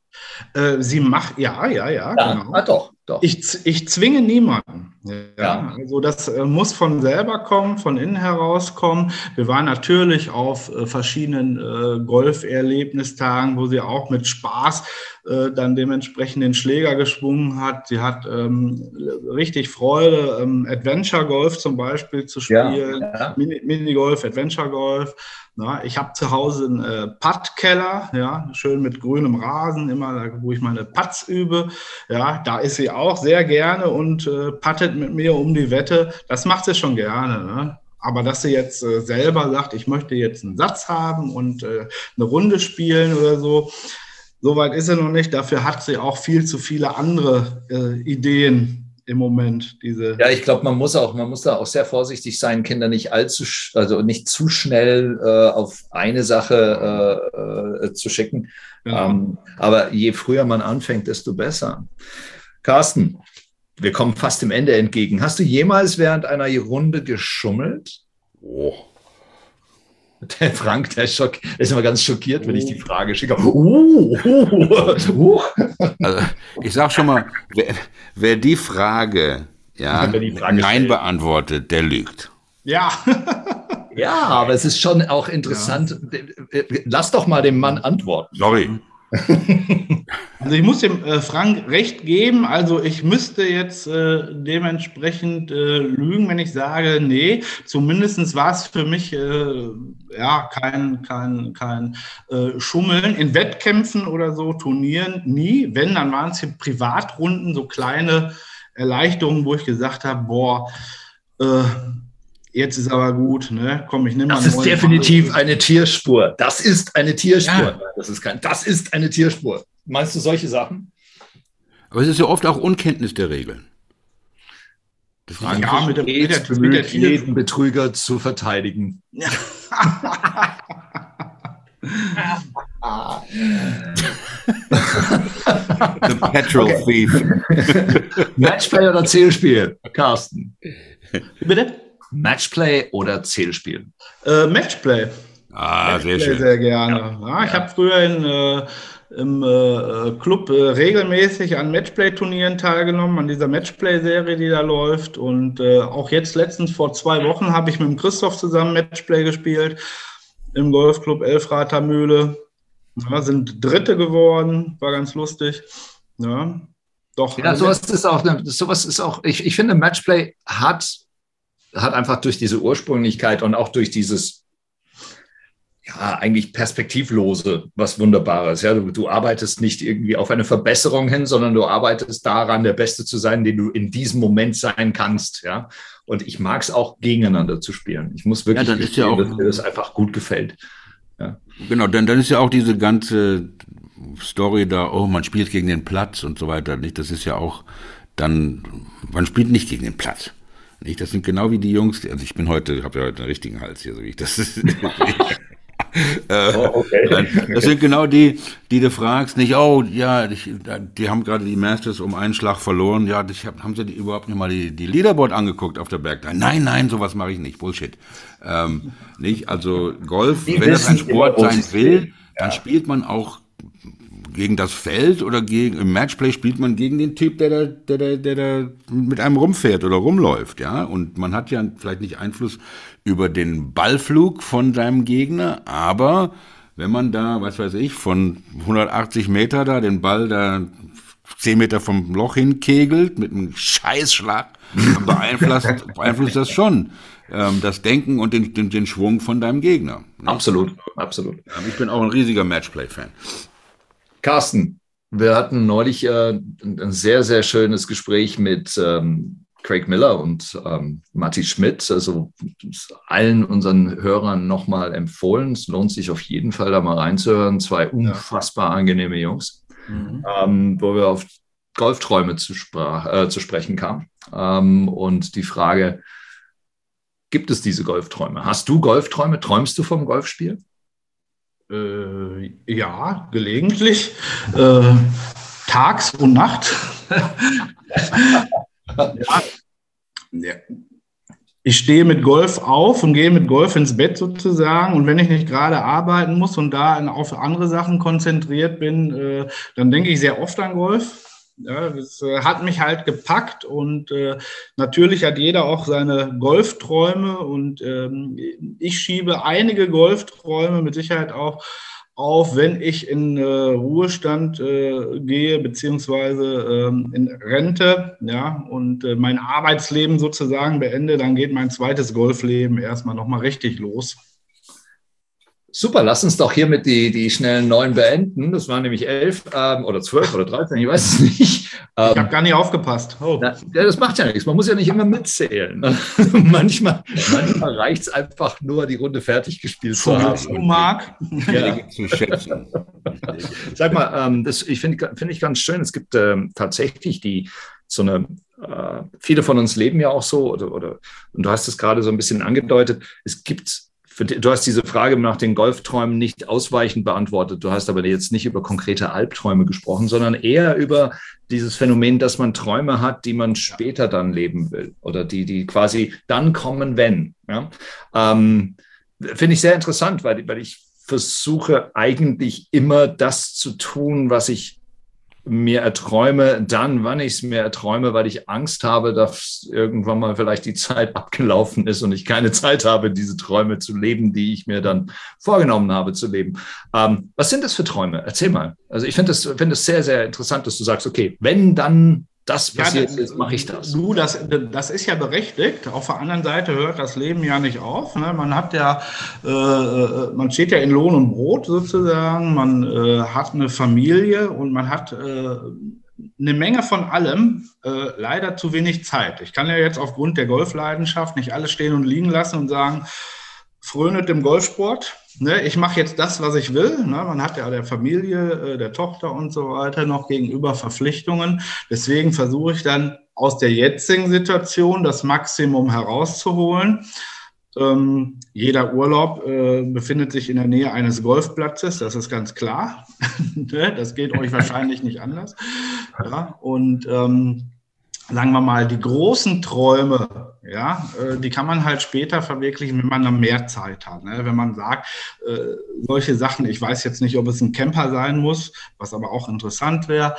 Äh, sie macht, ja, ja, ja, ja genau. Ah, doch, doch. Ich, ich zwinge niemanden. Ja, ja. Also das äh, muss von selber kommen, von innen herauskommen. Wir waren natürlich auf äh, verschiedenen äh, Golferlebnistagen, wo sie auch mit Spaß äh, dann dementsprechend den Schläger geschwungen hat. Sie hat ähm, richtig Freude, ähm, Adventure Golf zum Beispiel zu spielen, ja, ja. Minigolf, Adventure Golf. Na, ich habe zu Hause einen äh, Puttkeller, ja, schön mit grünem Rasen, immer wo ich meine Putts übe. Ja, da ist sie auch sehr gerne und äh, puttet mit mir um die Wette. Das macht sie schon gerne. Ne? Aber dass sie jetzt äh, selber sagt, ich möchte jetzt einen Satz haben und äh, eine Runde spielen oder so, Soweit ist sie noch nicht. Dafür hat sie auch viel zu viele andere äh, Ideen im Moment. Diese ja, ich glaube, man muss auch, man muss da auch sehr vorsichtig sein, Kinder nicht allzu, also nicht zu schnell äh, auf eine Sache äh, äh, zu schicken. Genau. Ähm, aber je früher man anfängt, desto besser. Carsten, wir kommen fast dem Ende entgegen. Hast du jemals während einer Runde geschummelt? Oh. Der Frank, der, schock, der ist immer ganz schockiert, wenn ich die Frage schicke. Uh, uh, uh. Also, ich sage schon mal, wer, wer, die Frage, ja, die Frage Nein stellt. beantwortet, der lügt. Ja. ja, aber es ist schon auch interessant. Ja. Lass doch mal dem Mann antworten. Sorry. Also ich muss dem äh, Frank recht geben. Also ich müsste jetzt äh, dementsprechend äh, lügen, wenn ich sage, nee, zumindest war es für mich äh, ja kein, kein, kein äh, Schummeln. In Wettkämpfen oder so, Turnieren nie. Wenn, dann waren es hier Privatrunden, so kleine Erleichterungen, wo ich gesagt habe, boah, äh, Jetzt ist aber gut, ne? Komm, ich nehme Das ist definitiv Fall. eine Tierspur. Das ist eine Tierspur. Ja. Das, ist kein, das ist eine Tierspur. Meinst du solche Sachen? Aber es ist ja oft auch Unkenntnis der Regeln. Das Fragen ja, mit, dem, mit, der, bemüht, mit der jeden Betrüger zu verteidigen. Ja. The Petrol okay. Thief. Matchplay oder Zählspiel? Carsten. Bitte? Matchplay oder Zählspiel? Äh, Matchplay. Ah, Matchplay sehr schön. Sehr gerne. Ja. Ja, ich ja. habe früher in, äh, im äh, Club äh, regelmäßig an Matchplay-Turnieren teilgenommen, an dieser Matchplay-Serie, die da läuft. Und äh, auch jetzt letztens vor zwei Wochen habe ich mit dem Christoph zusammen Matchplay gespielt im Golfclub Elfrater Mühle. Sind Dritte geworden, war ganz lustig. Ja, doch. Ja, sowas ist auch, sowas ist auch, ich, ich finde, Matchplay hat hat einfach durch diese Ursprünglichkeit und auch durch dieses, ja, eigentlich perspektivlose, was Wunderbares. Ja, du, du arbeitest nicht irgendwie auf eine Verbesserung hin, sondern du arbeitest daran, der Beste zu sein, den du in diesem Moment sein kannst. Ja, und ich mag es auch gegeneinander zu spielen. Ich muss wirklich, ja, dann ist ja auch, dass mir das einfach gut gefällt. Ja. Genau, dann, dann ist ja auch diese ganze Story da, oh, man spielt gegen den Platz und so weiter. Nicht, das ist ja auch dann, man spielt nicht gegen den Platz. Nicht? Das sind genau wie die Jungs, also ich bin heute, habe ja heute einen richtigen Hals hier, so wie ich das. äh, oh, okay. Das sind genau die, die du fragst, nicht, oh, ja, ich, die haben gerade die Masters um einen Schlag verloren, ja, ich hab, haben sie die überhaupt nicht mal die, die Leaderboard angeguckt auf der Berglein? Nein, nein, sowas mache ich nicht, Bullshit. Ähm, nicht, also Golf, die wenn das ein Sport sein will, dann spielt man auch gegen das Feld oder gegen im Matchplay spielt man gegen den Typ, der da, der, der, der da mit einem rumfährt oder rumläuft, ja. Und man hat ja vielleicht nicht Einfluss über den Ballflug von seinem Gegner, aber wenn man da, was weiß ich, von 180 Meter da den Ball da 10 Meter vom Loch hinkegelt mit einem Scheißschlag, beeinflusst, beeinflusst das schon ähm, das Denken und den, den, den Schwung von deinem Gegner. Nicht? Absolut, absolut. Ich bin auch ein riesiger Matchplay-Fan. Carsten, Wir hatten neulich äh, ein sehr, sehr schönes Gespräch mit ähm, Craig Miller und ähm, Matti Schmidt, also allen unseren Hörern nochmal empfohlen. Es lohnt sich auf jeden Fall da mal reinzuhören. Zwei unfassbar angenehme Jungs, mhm. ähm, wo wir auf Golfträume zu, äh, zu sprechen kamen. Ähm, und die Frage, gibt es diese Golfträume? Hast du Golfträume? Träumst du vom Golfspiel? Äh, ja, gelegentlich. Äh, tags und Nacht. ja. Ich stehe mit Golf auf und gehe mit Golf ins Bett sozusagen. Und wenn ich nicht gerade arbeiten muss und da auf andere Sachen konzentriert bin, äh, dann denke ich sehr oft an Golf. Ja, das äh, hat mich halt gepackt und äh, natürlich hat jeder auch seine Golfträume und ähm, ich schiebe einige Golfträume mit Sicherheit auch auf, wenn ich in äh, Ruhestand äh, gehe, beziehungsweise ähm, in Rente, ja, und äh, mein Arbeitsleben sozusagen beende, dann geht mein zweites Golfleben erstmal nochmal richtig los. Super, lass uns doch hiermit die, die schnellen neun beenden. Das waren nämlich elf ähm, oder zwölf oder dreizehn, ich weiß es nicht. Ähm, ich habe gar nicht aufgepasst. Oh. Na, ja, das macht ja nichts. Man muss ja nicht immer mitzählen. manchmal manchmal reicht es einfach nur, die Runde fertig gespielt zu haben. Marc. Ja. Sag mal, ähm, das, ich finde find ich ganz schön. Es gibt ähm, tatsächlich die so eine äh, viele von uns leben ja auch so, oder, oder und du hast es gerade so ein bisschen angedeutet, es gibt du hast diese Frage nach den Golfträumen nicht ausweichend beantwortet. Du hast aber jetzt nicht über konkrete Albträume gesprochen, sondern eher über dieses Phänomen, dass man Träume hat, die man später dann leben will oder die, die quasi dann kommen, wenn. Ja? Ähm, Finde ich sehr interessant, weil, weil ich versuche eigentlich immer das zu tun, was ich mir erträume, dann, wann ich es mir erträume, weil ich Angst habe, dass irgendwann mal vielleicht die Zeit abgelaufen ist und ich keine Zeit habe, diese Träume zu leben, die ich mir dann vorgenommen habe zu leben. Ähm, was sind das für Träume? Erzähl mal. Also ich finde es find sehr, sehr interessant, dass du sagst, okay, wenn dann das passiert ja, ist, mache ich das. Du, das, das ist ja berechtigt. Auf der anderen Seite hört das Leben ja nicht auf. Ne? Man hat ja, äh, man steht ja in Lohn und Brot sozusagen. Man äh, hat eine Familie und man hat äh, eine Menge von allem, äh, leider zu wenig Zeit. Ich kann ja jetzt aufgrund der Golfleidenschaft nicht alles stehen und liegen lassen und sagen, frönet dem Golfsport. Ne, ich mache jetzt das, was ich will. Ne, man hat ja der Familie, äh, der Tochter und so weiter noch gegenüber Verpflichtungen. Deswegen versuche ich dann aus der jetzigen Situation das Maximum herauszuholen. Ähm, jeder Urlaub äh, befindet sich in der Nähe eines Golfplatzes, das ist ganz klar. Ne, das geht euch wahrscheinlich nicht anders. Ja, und ähm, sagen wir mal, die großen Träume, ja, äh, die kann man halt später verwirklichen, wenn man dann mehr Zeit hat. Ne? Wenn man sagt, äh, solche Sachen, ich weiß jetzt nicht, ob es ein Camper sein muss, was aber auch interessant wäre,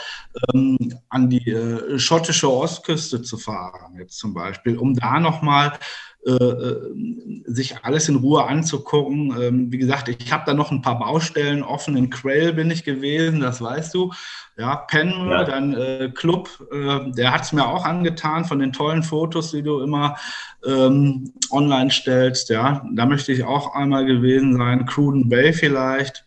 ähm, an die äh, schottische Ostküste zu fahren, jetzt zum Beispiel, um da nochmal äh, sich alles in Ruhe anzugucken. Ähm, wie gesagt, ich habe da noch ein paar Baustellen offen. In Quell bin ich gewesen, das weißt du. Ja, Penn, ja. dann äh, Club, äh, der hat es mir auch angetan von den tollen Fotos, die du immer ähm, online stellst. Ja, da möchte ich auch einmal gewesen sein. Cruden Bay vielleicht.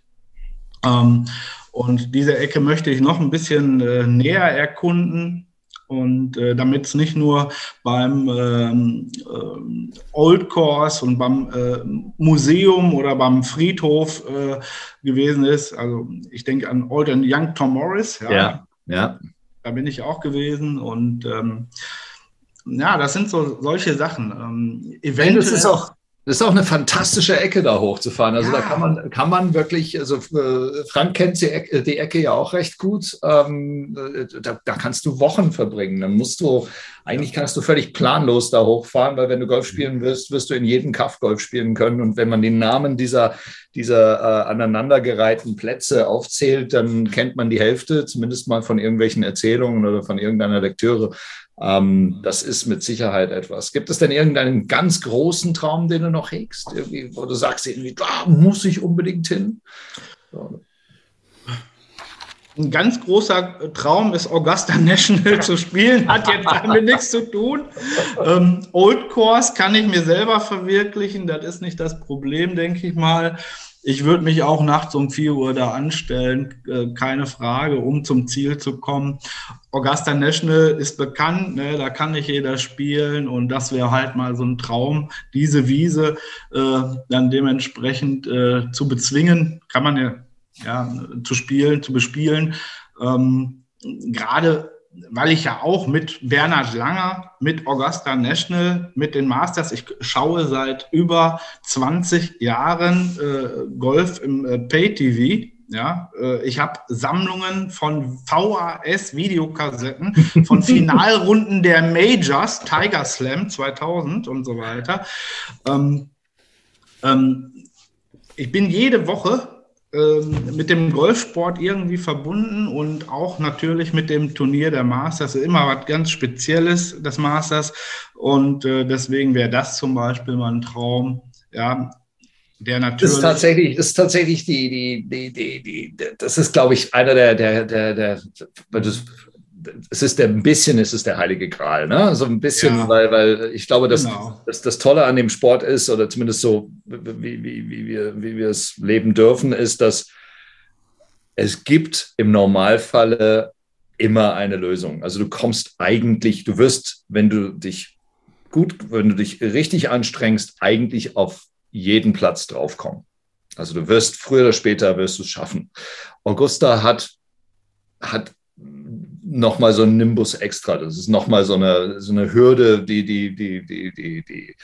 Ähm, und diese Ecke möchte ich noch ein bisschen äh, näher erkunden. Und äh, damit es nicht nur beim ähm, äh, Old Course und beim äh, Museum oder beim Friedhof äh, gewesen ist, also ich denke an Old and Young Tom Morris, ja, ja, ja. da bin ich auch gewesen und ähm, ja, das sind so solche Sachen. Ähm, eventuell, das ist auch das ist auch eine fantastische Ecke da hochzufahren. Also ja. da kann man, kann man wirklich, also äh, Frank kennt die Ecke, die Ecke, ja auch recht gut. Ähm, da, da, kannst du Wochen verbringen. Dann musst du, eigentlich kannst du völlig planlos da hochfahren, weil wenn du Golf spielen wirst, wirst du in jedem Kaff Golf spielen können. Und wenn man den Namen dieser, dieser äh, aneinandergereihten Plätze aufzählt, dann kennt man die Hälfte, zumindest mal von irgendwelchen Erzählungen oder von irgendeiner Lektüre. Ähm, das ist mit Sicherheit etwas. Gibt es denn irgendeinen ganz großen Traum, den du noch hegst, irgendwie, wo du sagst, irgendwie, da muss ich unbedingt hin? So. Ein ganz großer Traum ist, Augusta National zu spielen, hat jetzt damit nichts zu tun. Ähm, Old Course kann ich mir selber verwirklichen, das ist nicht das Problem, denke ich mal. ich würde mich auch nachts um 4 Uhr da anstellen, äh, keine Frage, um zum Ziel zu kommen. Augusta National ist bekannt, ne, da kann nicht jeder spielen und das wäre halt mal so ein Traum, diese Wiese äh, dann dementsprechend äh, zu bezwingen, kann man ja, ja zu spielen, zu bespielen. Ähm, Gerade weil ich ja auch mit Bernhard Langer, mit Augusta National, mit den Masters, ich schaue seit über 20 Jahren äh, Golf im äh, Pay-TV. Ja, äh, ich habe Sammlungen von VHS-Videokassetten, von Finalrunden der Majors, Tiger Slam 2000 und so weiter. Ähm, ähm, ich bin jede Woche ähm, mit dem Golfsport irgendwie verbunden und auch natürlich mit dem Turnier der Masters. Immer was ganz Spezielles, das Masters. Und äh, deswegen wäre das zum Beispiel mal ein Traum. Ja, der natürlich. Das ist tatsächlich, das ist tatsächlich die, die, die, die, die das ist, glaube ich, einer der, der, der, der, das es ist der, ein bisschen, es ist der heilige Gral, ne? So ein bisschen, ja. weil, weil ich glaube, dass, genau. dass das Tolle an dem Sport ist, oder zumindest so, wie, wie, wie, wir, wie wir es leben dürfen, ist, dass es gibt im Normalfalle immer eine Lösung. Also du kommst eigentlich, du wirst, wenn du dich gut, wenn du dich richtig anstrengst, eigentlich auf jeden Platz draufkommen. Also du wirst früher oder später wirst du es schaffen. Augusta hat, hat nochmal so ein Nimbus extra. Das ist nochmal so eine, so eine Hürde, die, die, die, die, die, die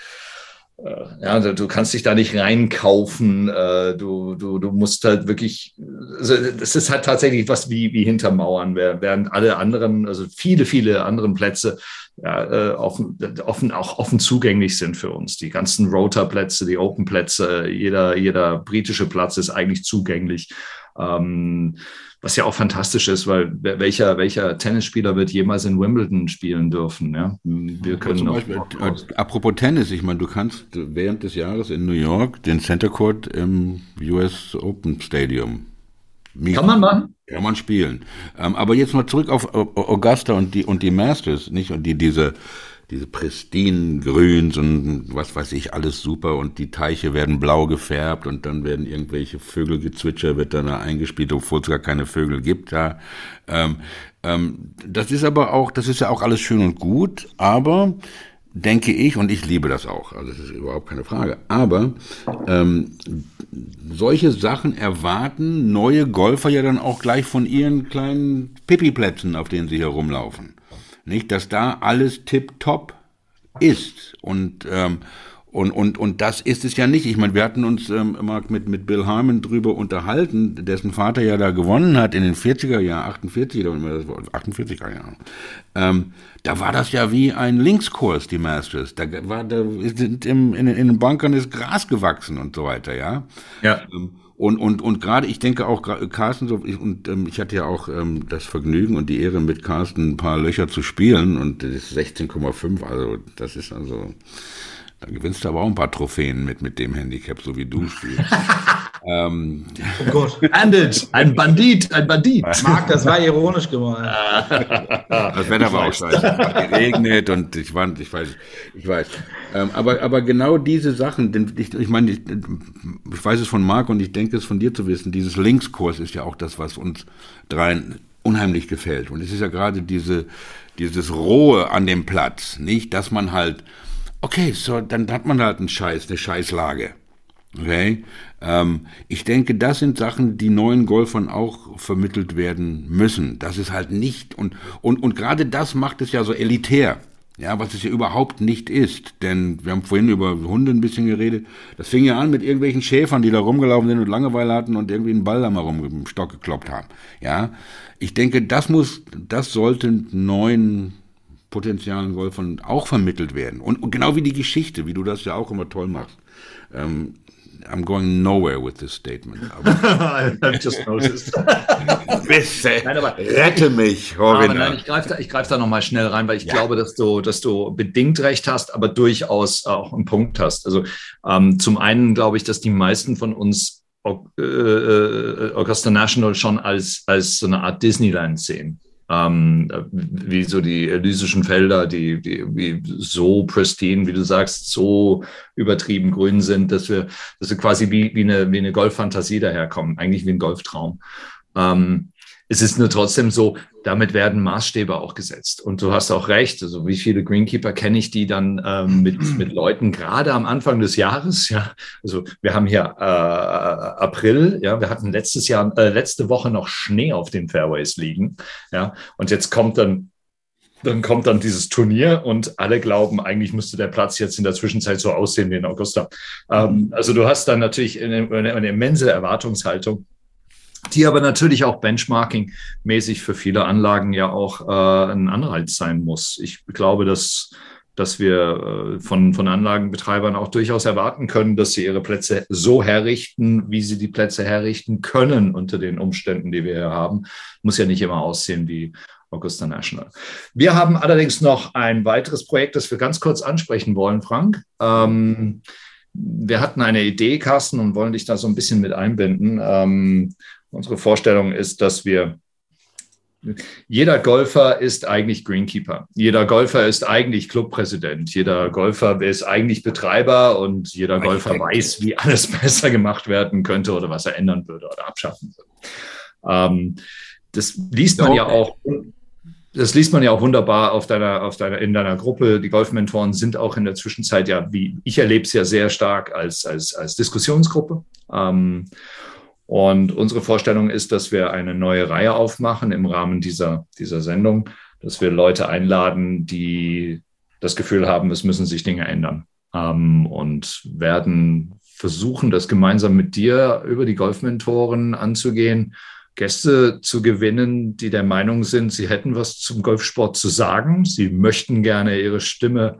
äh, ja, du kannst dich da nicht reinkaufen. Äh, du, du, du musst halt wirklich, also das ist halt tatsächlich was wie, wie hinter Mauern, während alle anderen, also viele, viele anderen Plätze ja, äh, offen, offen, auch offen zugänglich sind für uns. Die ganzen Rotor-Plätze, die Open-Plätze, jeder, jeder britische Platz ist eigentlich zugänglich. Ähm, was ja auch fantastisch ist, weil welcher, welcher Tennisspieler wird jemals in Wimbledon spielen dürfen? Ja? Wir können ja, Beispiel, äh, apropos Tennis, ich meine, du kannst während des Jahres in New York den Center Court im US Open Stadium mieten. Kann man machen? Kann man spielen. Ähm, aber jetzt mal zurück auf Augusta und die, und die Masters, nicht? Und die, diese, diese pristinen Grüns und was weiß ich, alles super und die Teiche werden blau gefärbt und dann werden irgendwelche Vögelgezwitscher wird dann da eingespielt, obwohl es gar keine Vögel gibt da. Ähm, ähm, das ist aber auch, das ist ja auch alles schön und gut, aber denke ich, und ich liebe das auch, also das ist überhaupt keine Frage, aber ähm, solche Sachen erwarten neue Golfer ja dann auch gleich von ihren kleinen Pipi-Plätzen, auf denen sie hier rumlaufen. Nicht, dass da alles tipptopp ist. Und, ähm, und, und, und das ist es ja nicht. Ich meine, wir hatten uns ähm, immer mit, mit Bill Harmon drüber unterhalten, dessen Vater ja da gewonnen hat in den 40er Jahren, 48 oder 48er Jahren. Ähm, da war das ja wie ein Linkskurs, die Masters. Da war, da sind im, in, in den Bankern ist Gras gewachsen und so weiter, ja. Ja. Ähm, und, und, und gerade, ich denke auch, Carsten, so, ich, und ähm, ich hatte ja auch ähm, das Vergnügen und die Ehre, mit Carsten ein paar Löcher zu spielen und das ist 16,5, also das ist also, da gewinnst du aber auch ein paar Trophäen mit, mit dem Handicap, so wie du spielst. ähm, oh Gott. Bandit, ein Bandit, ein Bandit. Marc, das war ironisch gemeint. das Wetter war auch scheiße. Es hat geregnet und ich war, ich weiß, ich weiß. Ähm, aber, aber genau diese Sachen, denn ich, ich meine, ich, ich weiß es von Marc und ich denke es von dir zu wissen, dieses Linkskurs ist ja auch das, was uns dreien unheimlich gefällt. Und es ist ja gerade diese, dieses Rohe an dem Platz, nicht, dass man halt, okay, so, dann hat man halt einen Scheiß, eine Scheißlage. Okay? Ähm, ich denke, das sind Sachen, die neuen Golfern auch vermittelt werden müssen. Das ist halt nicht, und, und, und gerade das macht es ja so elitär. Ja, was es ja überhaupt nicht ist. Denn wir haben vorhin über Hunde ein bisschen geredet. Das fing ja an mit irgendwelchen Schäfern, die da rumgelaufen sind und Langeweile hatten und irgendwie einen Ball da mal rum im Stock gekloppt haben. Ja, ich denke, das muss, das sollte neuen potenzialen Golfern auch vermittelt werden. Und, und, genau wie die Geschichte, wie du das ja auch immer toll machst. Ähm, I'm going nowhere with this statement. I've just noticed. Bitte, nein, aber, rette mich, Robin. Nein, ich greife da, ich greif da nochmal schnell rein, weil ich ja. glaube, dass du, dass du bedingt recht hast, aber durchaus auch einen Punkt hast. Also ähm, zum einen glaube ich, dass die meisten von uns äh, äh, Augusta National schon als, als so eine Art Disneyland sehen. Ähm, wie so die elysischen Felder, die, die so pristine, wie du sagst, so übertrieben grün sind, dass wir, dass wir quasi wie, wie eine, wie eine Golffantasie daherkommen, eigentlich wie ein Golftraum. Ähm, es ist nur trotzdem so, damit werden Maßstäbe auch gesetzt. Und du hast auch recht, also wie viele Greenkeeper kenne ich, die dann ähm, mit, mit Leuten gerade am Anfang des Jahres, ja, also wir haben hier äh, April, ja, wir hatten letztes Jahr, äh, letzte Woche noch Schnee auf den Fairways liegen, ja, und jetzt kommt dann dann kommt dann dieses Turnier und alle glauben, eigentlich müsste der Platz jetzt in der Zwischenzeit so aussehen wie in Augusta. Ähm, also du hast dann natürlich eine, eine, eine immense Erwartungshaltung die aber natürlich auch benchmarking-mäßig für viele Anlagen ja auch äh, ein Anreiz sein muss. Ich glaube, dass, dass wir äh, von, von Anlagenbetreibern auch durchaus erwarten können, dass sie ihre Plätze so herrichten, wie sie die Plätze herrichten können unter den Umständen, die wir hier haben. Muss ja nicht immer aussehen wie Augusta National. Wir haben allerdings noch ein weiteres Projekt, das wir ganz kurz ansprechen wollen, Frank. Ähm, wir hatten eine Idee, Carsten, und wollen dich da so ein bisschen mit einbinden. Ähm, Unsere Vorstellung ist, dass wir jeder Golfer ist eigentlich Greenkeeper. Jeder Golfer ist eigentlich Clubpräsident. Jeder Golfer ist eigentlich Betreiber und jeder Golfer weiß, wie alles besser gemacht werden könnte oder was er ändern würde oder abschaffen würde. Ähm, das liest man ja auch. Das liest man ja auch wunderbar auf deiner, auf deiner, in deiner Gruppe. Die Golfmentoren sind auch in der Zwischenzeit ja, wie ich erlebe es ja sehr stark als, als, als Diskussionsgruppe. Ähm, und unsere Vorstellung ist, dass wir eine neue Reihe aufmachen im Rahmen dieser, dieser Sendung, dass wir Leute einladen, die das Gefühl haben, es müssen sich Dinge ändern. Ähm, und werden versuchen, das gemeinsam mit dir über die Golfmentoren anzugehen, Gäste zu gewinnen, die der Meinung sind, sie hätten was zum Golfsport zu sagen. Sie möchten gerne ihre Stimme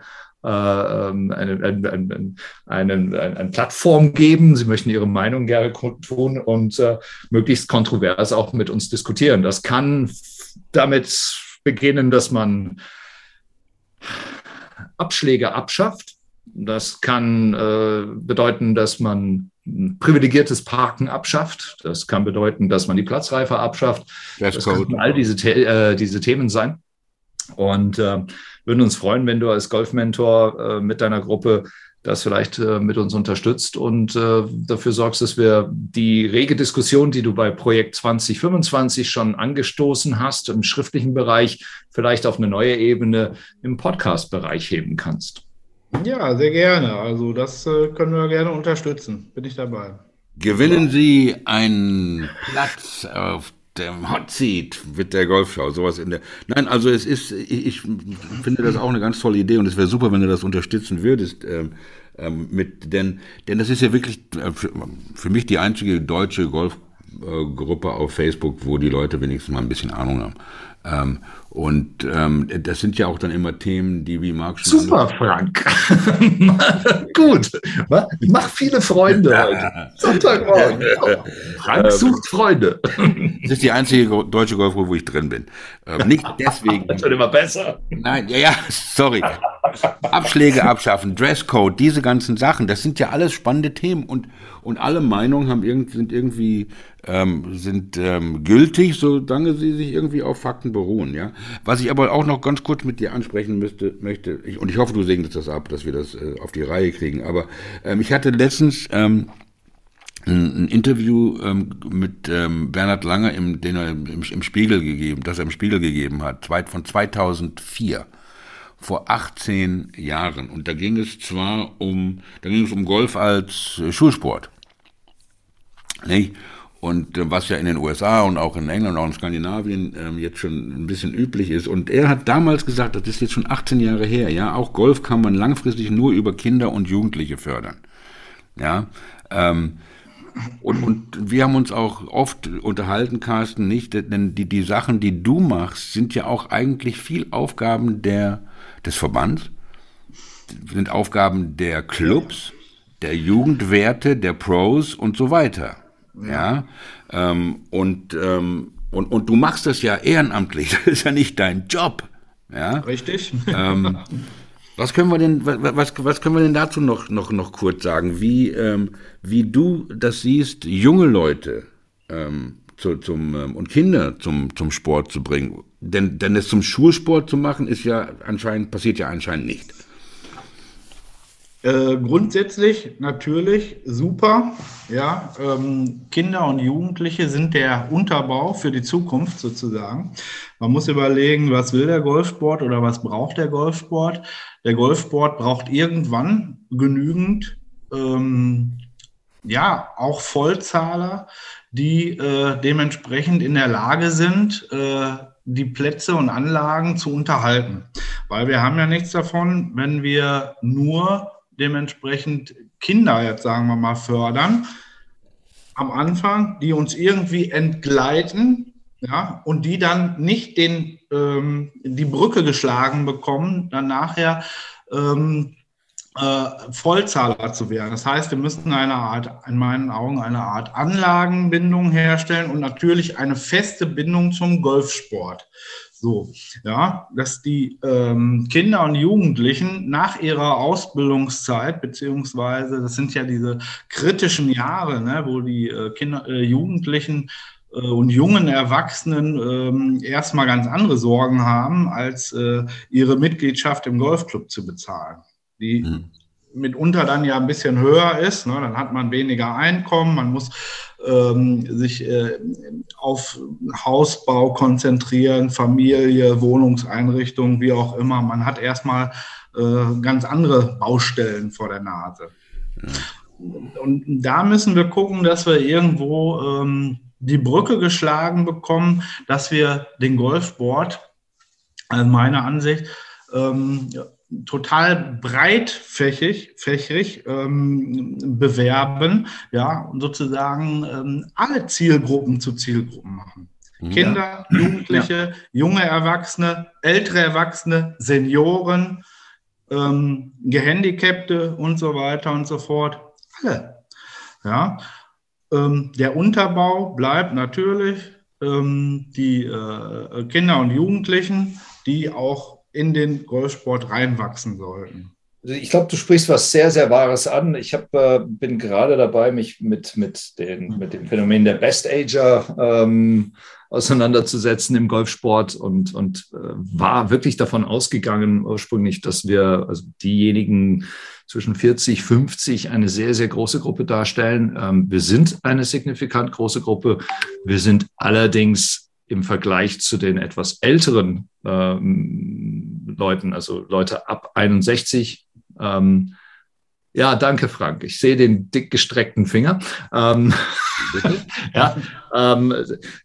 eine, eine, eine, eine, eine Plattform geben. Sie möchten ihre Meinung gerne tun und äh, möglichst kontrovers auch mit uns diskutieren. Das kann damit beginnen, dass man Abschläge abschafft. Das kann äh, bedeuten, dass man privilegiertes Parken abschafft. Das kann bedeuten, dass man die Platzreife abschafft. Das können all diese, äh, diese Themen sein. Und äh, würden uns freuen, wenn du als Golfmentor äh, mit deiner Gruppe das vielleicht äh, mit uns unterstützt und äh, dafür sorgst, dass wir die rege Diskussion, die du bei Projekt 2025 schon angestoßen hast, im schriftlichen Bereich vielleicht auf eine neue Ebene im Podcast-Bereich heben kannst. Ja, sehr gerne. Also das äh, können wir gerne unterstützen. Bin ich dabei. Gewinnen Sie einen Platz auf dem Hot Seat mit der Golfschau, sowas in der. Nein, also es ist, ich, ich finde das auch eine ganz tolle Idee und es wäre super, wenn du das unterstützen würdest. Ähm, ähm, mit, denn, denn das ist ja wirklich äh, für, für mich die einzige deutsche Golfgruppe auf Facebook, wo die Leute wenigstens mal ein bisschen Ahnung haben. Ähm, und ähm, das sind ja auch dann immer Themen, die wie Marc schon. Super, Frank. Gut. Mach viele Freunde heute. Sonntagmorgen. Frank ähm, sucht Freunde. Das ist die einzige deutsche Golfgruppe, wo ich drin bin. Ähm, nicht deswegen. Das wird immer besser. Nein, ja, ja, sorry. Abschläge abschaffen, Dresscode, diese ganzen Sachen, das sind ja alles spannende Themen und, und alle Meinungen haben irgend, sind irgendwie ähm, sind ähm, gültig, solange sie sich irgendwie auf Fakten beruhen. Ja? Was ich aber auch noch ganz kurz mit dir ansprechen müsste, möchte, ich, und ich hoffe, du segnest das ab, dass wir das äh, auf die Reihe kriegen, aber ähm, ich hatte letztens ähm, ein, Interview ähm, mit ähm, Bernhard Langer, im, den er im, im, Spiegel gegeben, das er im Spiegel gegeben hat, von 2004 vor 18 Jahren. Und da ging es zwar um, da ging es um Golf als äh, Schulsport. Nicht? Und äh, was ja in den USA und auch in England und auch in Skandinavien ähm, jetzt schon ein bisschen üblich ist. Und er hat damals gesagt, das ist jetzt schon 18 Jahre her, ja, auch Golf kann man langfristig nur über Kinder und Jugendliche fördern. Ja, ähm, und, und wir haben uns auch oft unterhalten, Carsten, nicht, denn die, die Sachen, die du machst, sind ja auch eigentlich viel Aufgaben der, des Verbands, sind Aufgaben der Clubs, der Jugendwerte, der Pros und so weiter. Ja, ähm, und, ähm, und, und du machst das ja ehrenamtlich, das ist ja nicht dein Job. Ja, richtig. Ähm, was können wir denn, was, was können wir denn dazu noch, noch, noch kurz sagen? Wie, ähm, wie du das siehst, junge Leute ähm, zu, zum, ähm, und Kinder zum, zum Sport zu bringen. Denn, denn es zum Schulsport zu machen, ist ja anscheinend, passiert ja anscheinend nicht. Äh, grundsätzlich natürlich super. Ja, ähm, Kinder und Jugendliche sind der Unterbau für die Zukunft sozusagen. Man muss überlegen, was will der Golfsport oder was braucht der Golfsport. Der Golfsport braucht irgendwann genügend, ähm, ja, auch Vollzahler, die äh, dementsprechend in der Lage sind, äh, die Plätze und Anlagen zu unterhalten. Weil wir haben ja nichts davon, wenn wir nur dementsprechend Kinder jetzt sagen wir mal fördern am Anfang, die uns irgendwie entgleiten, ja, und die dann nicht den, ähm, die Brücke geschlagen bekommen, dann nachher ähm, äh, Vollzahler zu werden. Das heißt, wir müssten eine Art, in meinen Augen, eine Art Anlagenbindung herstellen und natürlich eine feste Bindung zum Golfsport. So, ja, dass die ähm, Kinder und Jugendlichen nach ihrer Ausbildungszeit, beziehungsweise das sind ja diese kritischen Jahre, ne, wo die äh, Kinder, äh, Jugendlichen äh, und jungen Erwachsenen ähm, erstmal ganz andere Sorgen haben, als äh, ihre Mitgliedschaft im Golfclub zu bezahlen. Die mhm mitunter dann ja ein bisschen höher ist. Ne? Dann hat man weniger Einkommen, man muss ähm, sich äh, auf Hausbau konzentrieren, Familie, Wohnungseinrichtung, wie auch immer. Man hat erstmal äh, ganz andere Baustellen vor der Nase. Ja. Und da müssen wir gucken, dass wir irgendwo ähm, die Brücke geschlagen bekommen, dass wir den Golfsport, also meiner Ansicht, ähm, total breitfächig fächrig, ähm, bewerben, ja, und sozusagen ähm, alle Zielgruppen zu Zielgruppen machen. Ja. Kinder, Jugendliche, ja. junge Erwachsene, ältere Erwachsene, Senioren, ähm, Gehandicapte und so weiter und so fort. Alle. Ja. Ähm, der Unterbau bleibt natürlich ähm, die äh, Kinder und Jugendlichen, die auch in den Golfsport reinwachsen sollten. Also ich glaube, du sprichst was sehr, sehr Wahres an. Ich hab, äh, bin gerade dabei, mich mit, mit, den, mit dem Phänomen der Best Ager ähm, auseinanderzusetzen im Golfsport und, und äh, war wirklich davon ausgegangen ursprünglich, dass wir also diejenigen zwischen 40, 50 eine sehr, sehr große Gruppe darstellen. Ähm, wir sind eine signifikant große Gruppe. Wir sind allerdings im Vergleich zu den etwas älteren ähm, Leuten, also Leute ab 61. Ähm, ja, danke, Frank. Ich sehe den dick gestreckten Finger. Ähm, ja, ähm,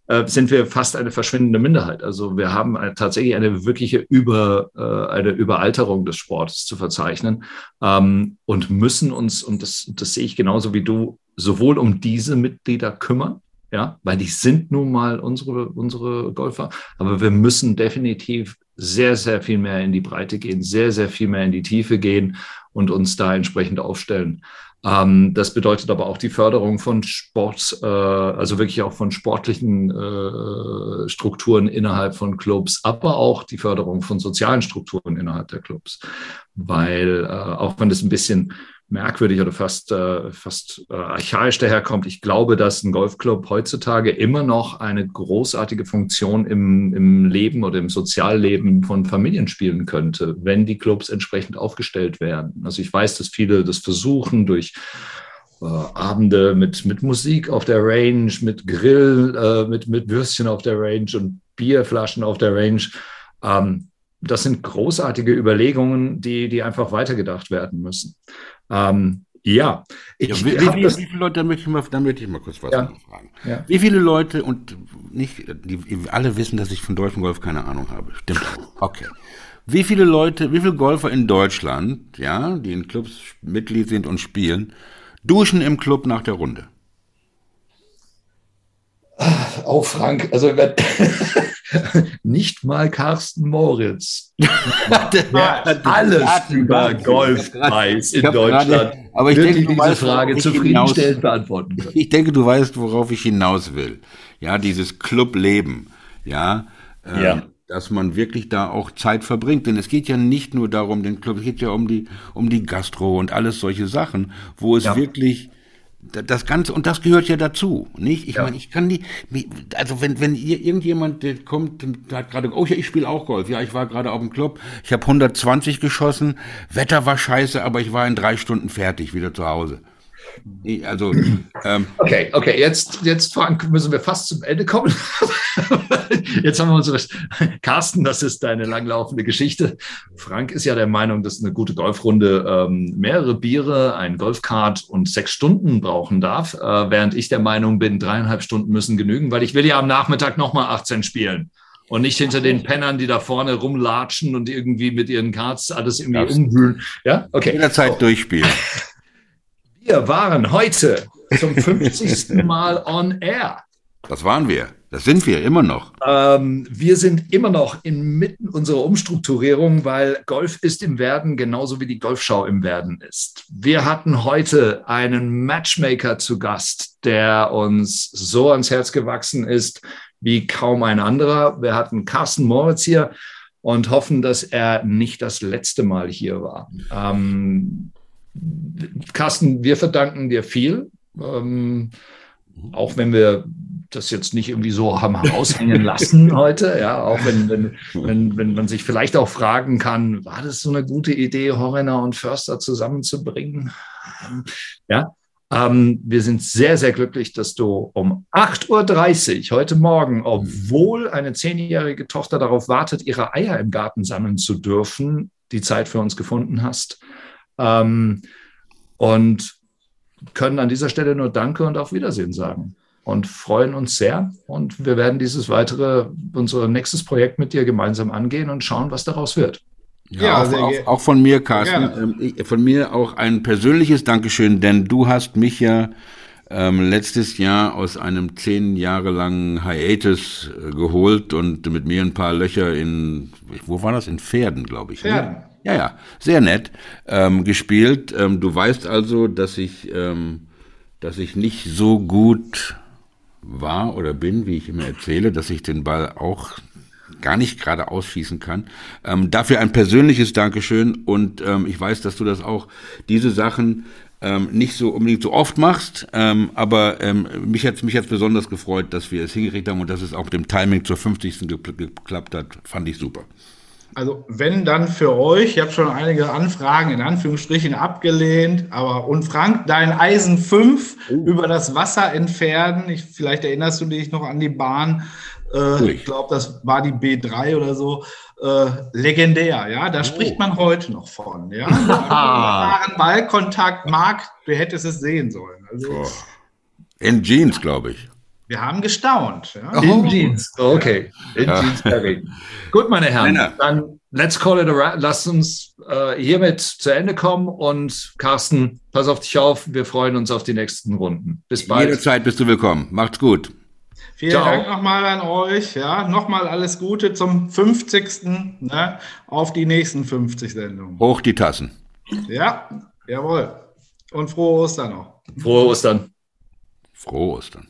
äh, sind wir fast eine verschwindende Minderheit. Also wir haben eine, tatsächlich eine wirkliche Über, äh, eine Überalterung des Sports zu verzeichnen ähm, und müssen uns, und das, das sehe ich genauso wie du, sowohl um diese Mitglieder kümmern, ja, weil die sind nun mal unsere, unsere Golfer. Aber wir müssen definitiv sehr, sehr viel mehr in die Breite gehen, sehr, sehr viel mehr in die Tiefe gehen und uns da entsprechend aufstellen. Ähm, das bedeutet aber auch die Förderung von Sport, äh, also wirklich auch von sportlichen äh, Strukturen innerhalb von Clubs, aber auch die Förderung von sozialen Strukturen innerhalb der Clubs. Weil äh, auch wenn das ein bisschen merkwürdig oder fast, äh, fast äh, archaisch daherkommt. Ich glaube, dass ein Golfclub heutzutage immer noch eine großartige Funktion im, im Leben oder im Sozialleben von Familien spielen könnte, wenn die Clubs entsprechend aufgestellt werden. Also ich weiß, dass viele das versuchen durch äh, Abende mit, mit Musik auf der Range, mit Grill, äh, mit, mit Würstchen auf der Range und Bierflaschen auf der Range. Ähm, das sind großartige Überlegungen, die, die einfach weitergedacht werden müssen. Ähm, ja, ich ja, wie, wie, wie, viele Leute, da möchte ich mal, da möchte ich mal kurz was ja, fragen. Ja. Wie viele Leute, und nicht, die, alle wissen, dass ich von deutschem Golf keine Ahnung habe. Stimmt auch. Okay. Wie viele Leute, wie viele Golfer in Deutschland, ja, die in Clubs Mitglied sind und spielen, duschen im Club nach der Runde? Auch Frank, also nicht mal Carsten Moritz. der alles über Golf weiß in Deutschland. Grade, aber ich denke, diese weißt, Frage zufriedenstellend beantworten können. Ich denke, du weißt, worauf ich hinaus will. Ja, dieses Clubleben. Ja, ähm, ja. dass man wirklich da auch Zeit verbringt. Denn es geht ja nicht nur darum, den Club, es geht ja um die, um die Gastro und alles solche Sachen, wo es ja. wirklich das Ganze, und das gehört ja dazu, nicht? Ich ja. meine, ich kann die, also wenn, wenn ihr, irgendjemand der kommt, der hat gerade, oh ja, ich spiele auch Golf, ja, ich war gerade auf dem Club, ich habe 120 geschossen, Wetter war scheiße, aber ich war in drei Stunden fertig, wieder zu Hause. Also, ähm, okay, okay, jetzt, jetzt Frank, müssen wir fast zum Ende kommen. jetzt haben wir uns, Carsten, das ist deine langlaufende Geschichte. Frank ist ja der Meinung, dass eine gute Golfrunde ähm, mehrere Biere, ein Golfkart und sechs Stunden brauchen darf, äh, während ich der Meinung bin, dreieinhalb Stunden müssen genügen, weil ich will ja am Nachmittag nochmal 18 spielen. Und nicht hinter den Pennern, die da vorne rumlatschen und irgendwie mit ihren Karts alles irgendwie umwühlen. Ja, okay. Jederzeit durchspielen. Wir waren heute zum 50. Mal on air. Das waren wir. Das sind wir immer noch. Ähm, wir sind immer noch inmitten unserer Umstrukturierung, weil Golf ist im Werden genauso wie die Golfschau im Werden ist. Wir hatten heute einen Matchmaker zu Gast, der uns so ans Herz gewachsen ist wie kaum ein anderer. Wir hatten Carsten Moritz hier und hoffen, dass er nicht das letzte Mal hier war. Ähm, Carsten, wir verdanken dir viel. Ähm, auch wenn wir das jetzt nicht irgendwie so haben raushängen lassen heute, ja, auch wenn, wenn, wenn, wenn man sich vielleicht auch fragen kann, war das so eine gute Idee, Horner und Förster zusammenzubringen? Ja, ähm, wir sind sehr, sehr glücklich, dass du um 8.30 Uhr heute Morgen, obwohl eine zehnjährige Tochter darauf wartet, ihre Eier im Garten sammeln zu dürfen, die Zeit für uns gefunden hast. Ähm, und können an dieser Stelle nur Danke und auf Wiedersehen sagen und freuen uns sehr. Und wir werden dieses weitere, unser nächstes Projekt mit dir gemeinsam angehen und schauen, was daraus wird. Ja, ja auch, auch, auch, von mir, Carsten, ähm, von mir auch ein persönliches Dankeschön, denn du hast mich ja ähm, letztes Jahr aus einem zehn Jahre langen Hiatus äh, geholt und mit mir ein paar Löcher in, wo war das? In Pferden, glaube ich. Ne? Pferden. Ne? Ja, ja, sehr nett ähm, gespielt. Ähm, du weißt also, dass ich, ähm, dass ich nicht so gut war oder bin, wie ich immer erzähle, dass ich den Ball auch gar nicht gerade ausschießen kann. Ähm, dafür ein persönliches Dankeschön und ähm, ich weiß, dass du das auch, diese Sachen ähm, nicht so unbedingt so oft machst, ähm, aber ähm, mich hat mich hat's besonders gefreut, dass wir es hingekriegt haben und dass es auch dem Timing zur 50. geklappt hat, fand ich super. Also wenn dann für euch, ich habe schon einige Anfragen in Anführungsstrichen abgelehnt, aber und Frank, dein Eisen 5 oh. über das Wasser entfernen, ich, vielleicht erinnerst du dich noch an die Bahn, äh, ich glaube, das war die B3 oder so, äh, legendär, ja, da oh. spricht man heute noch von, ja. Ballkontakt, Marc, du hättest es sehen sollen. Also, oh. In Jeans, glaube ich. Wir haben gestaunt. Ja? In Jeans, okay. In ja. Jeans, Barry. Gut, meine Herren, Männer. dann let's call it a wrap. Lass uns äh, hiermit zu Ende kommen und Carsten, pass auf dich auf. Wir freuen uns auf die nächsten Runden. Bis bald. Jederzeit bist du willkommen. Macht's gut. Vielen Ciao. Dank nochmal an euch. Ja, nochmal alles Gute zum 50. Ne, auf die nächsten 50 Sendungen. Hoch die Tassen. Ja, jawohl. Und frohe Ostern noch. Frohe Ostern. Frohe Ostern.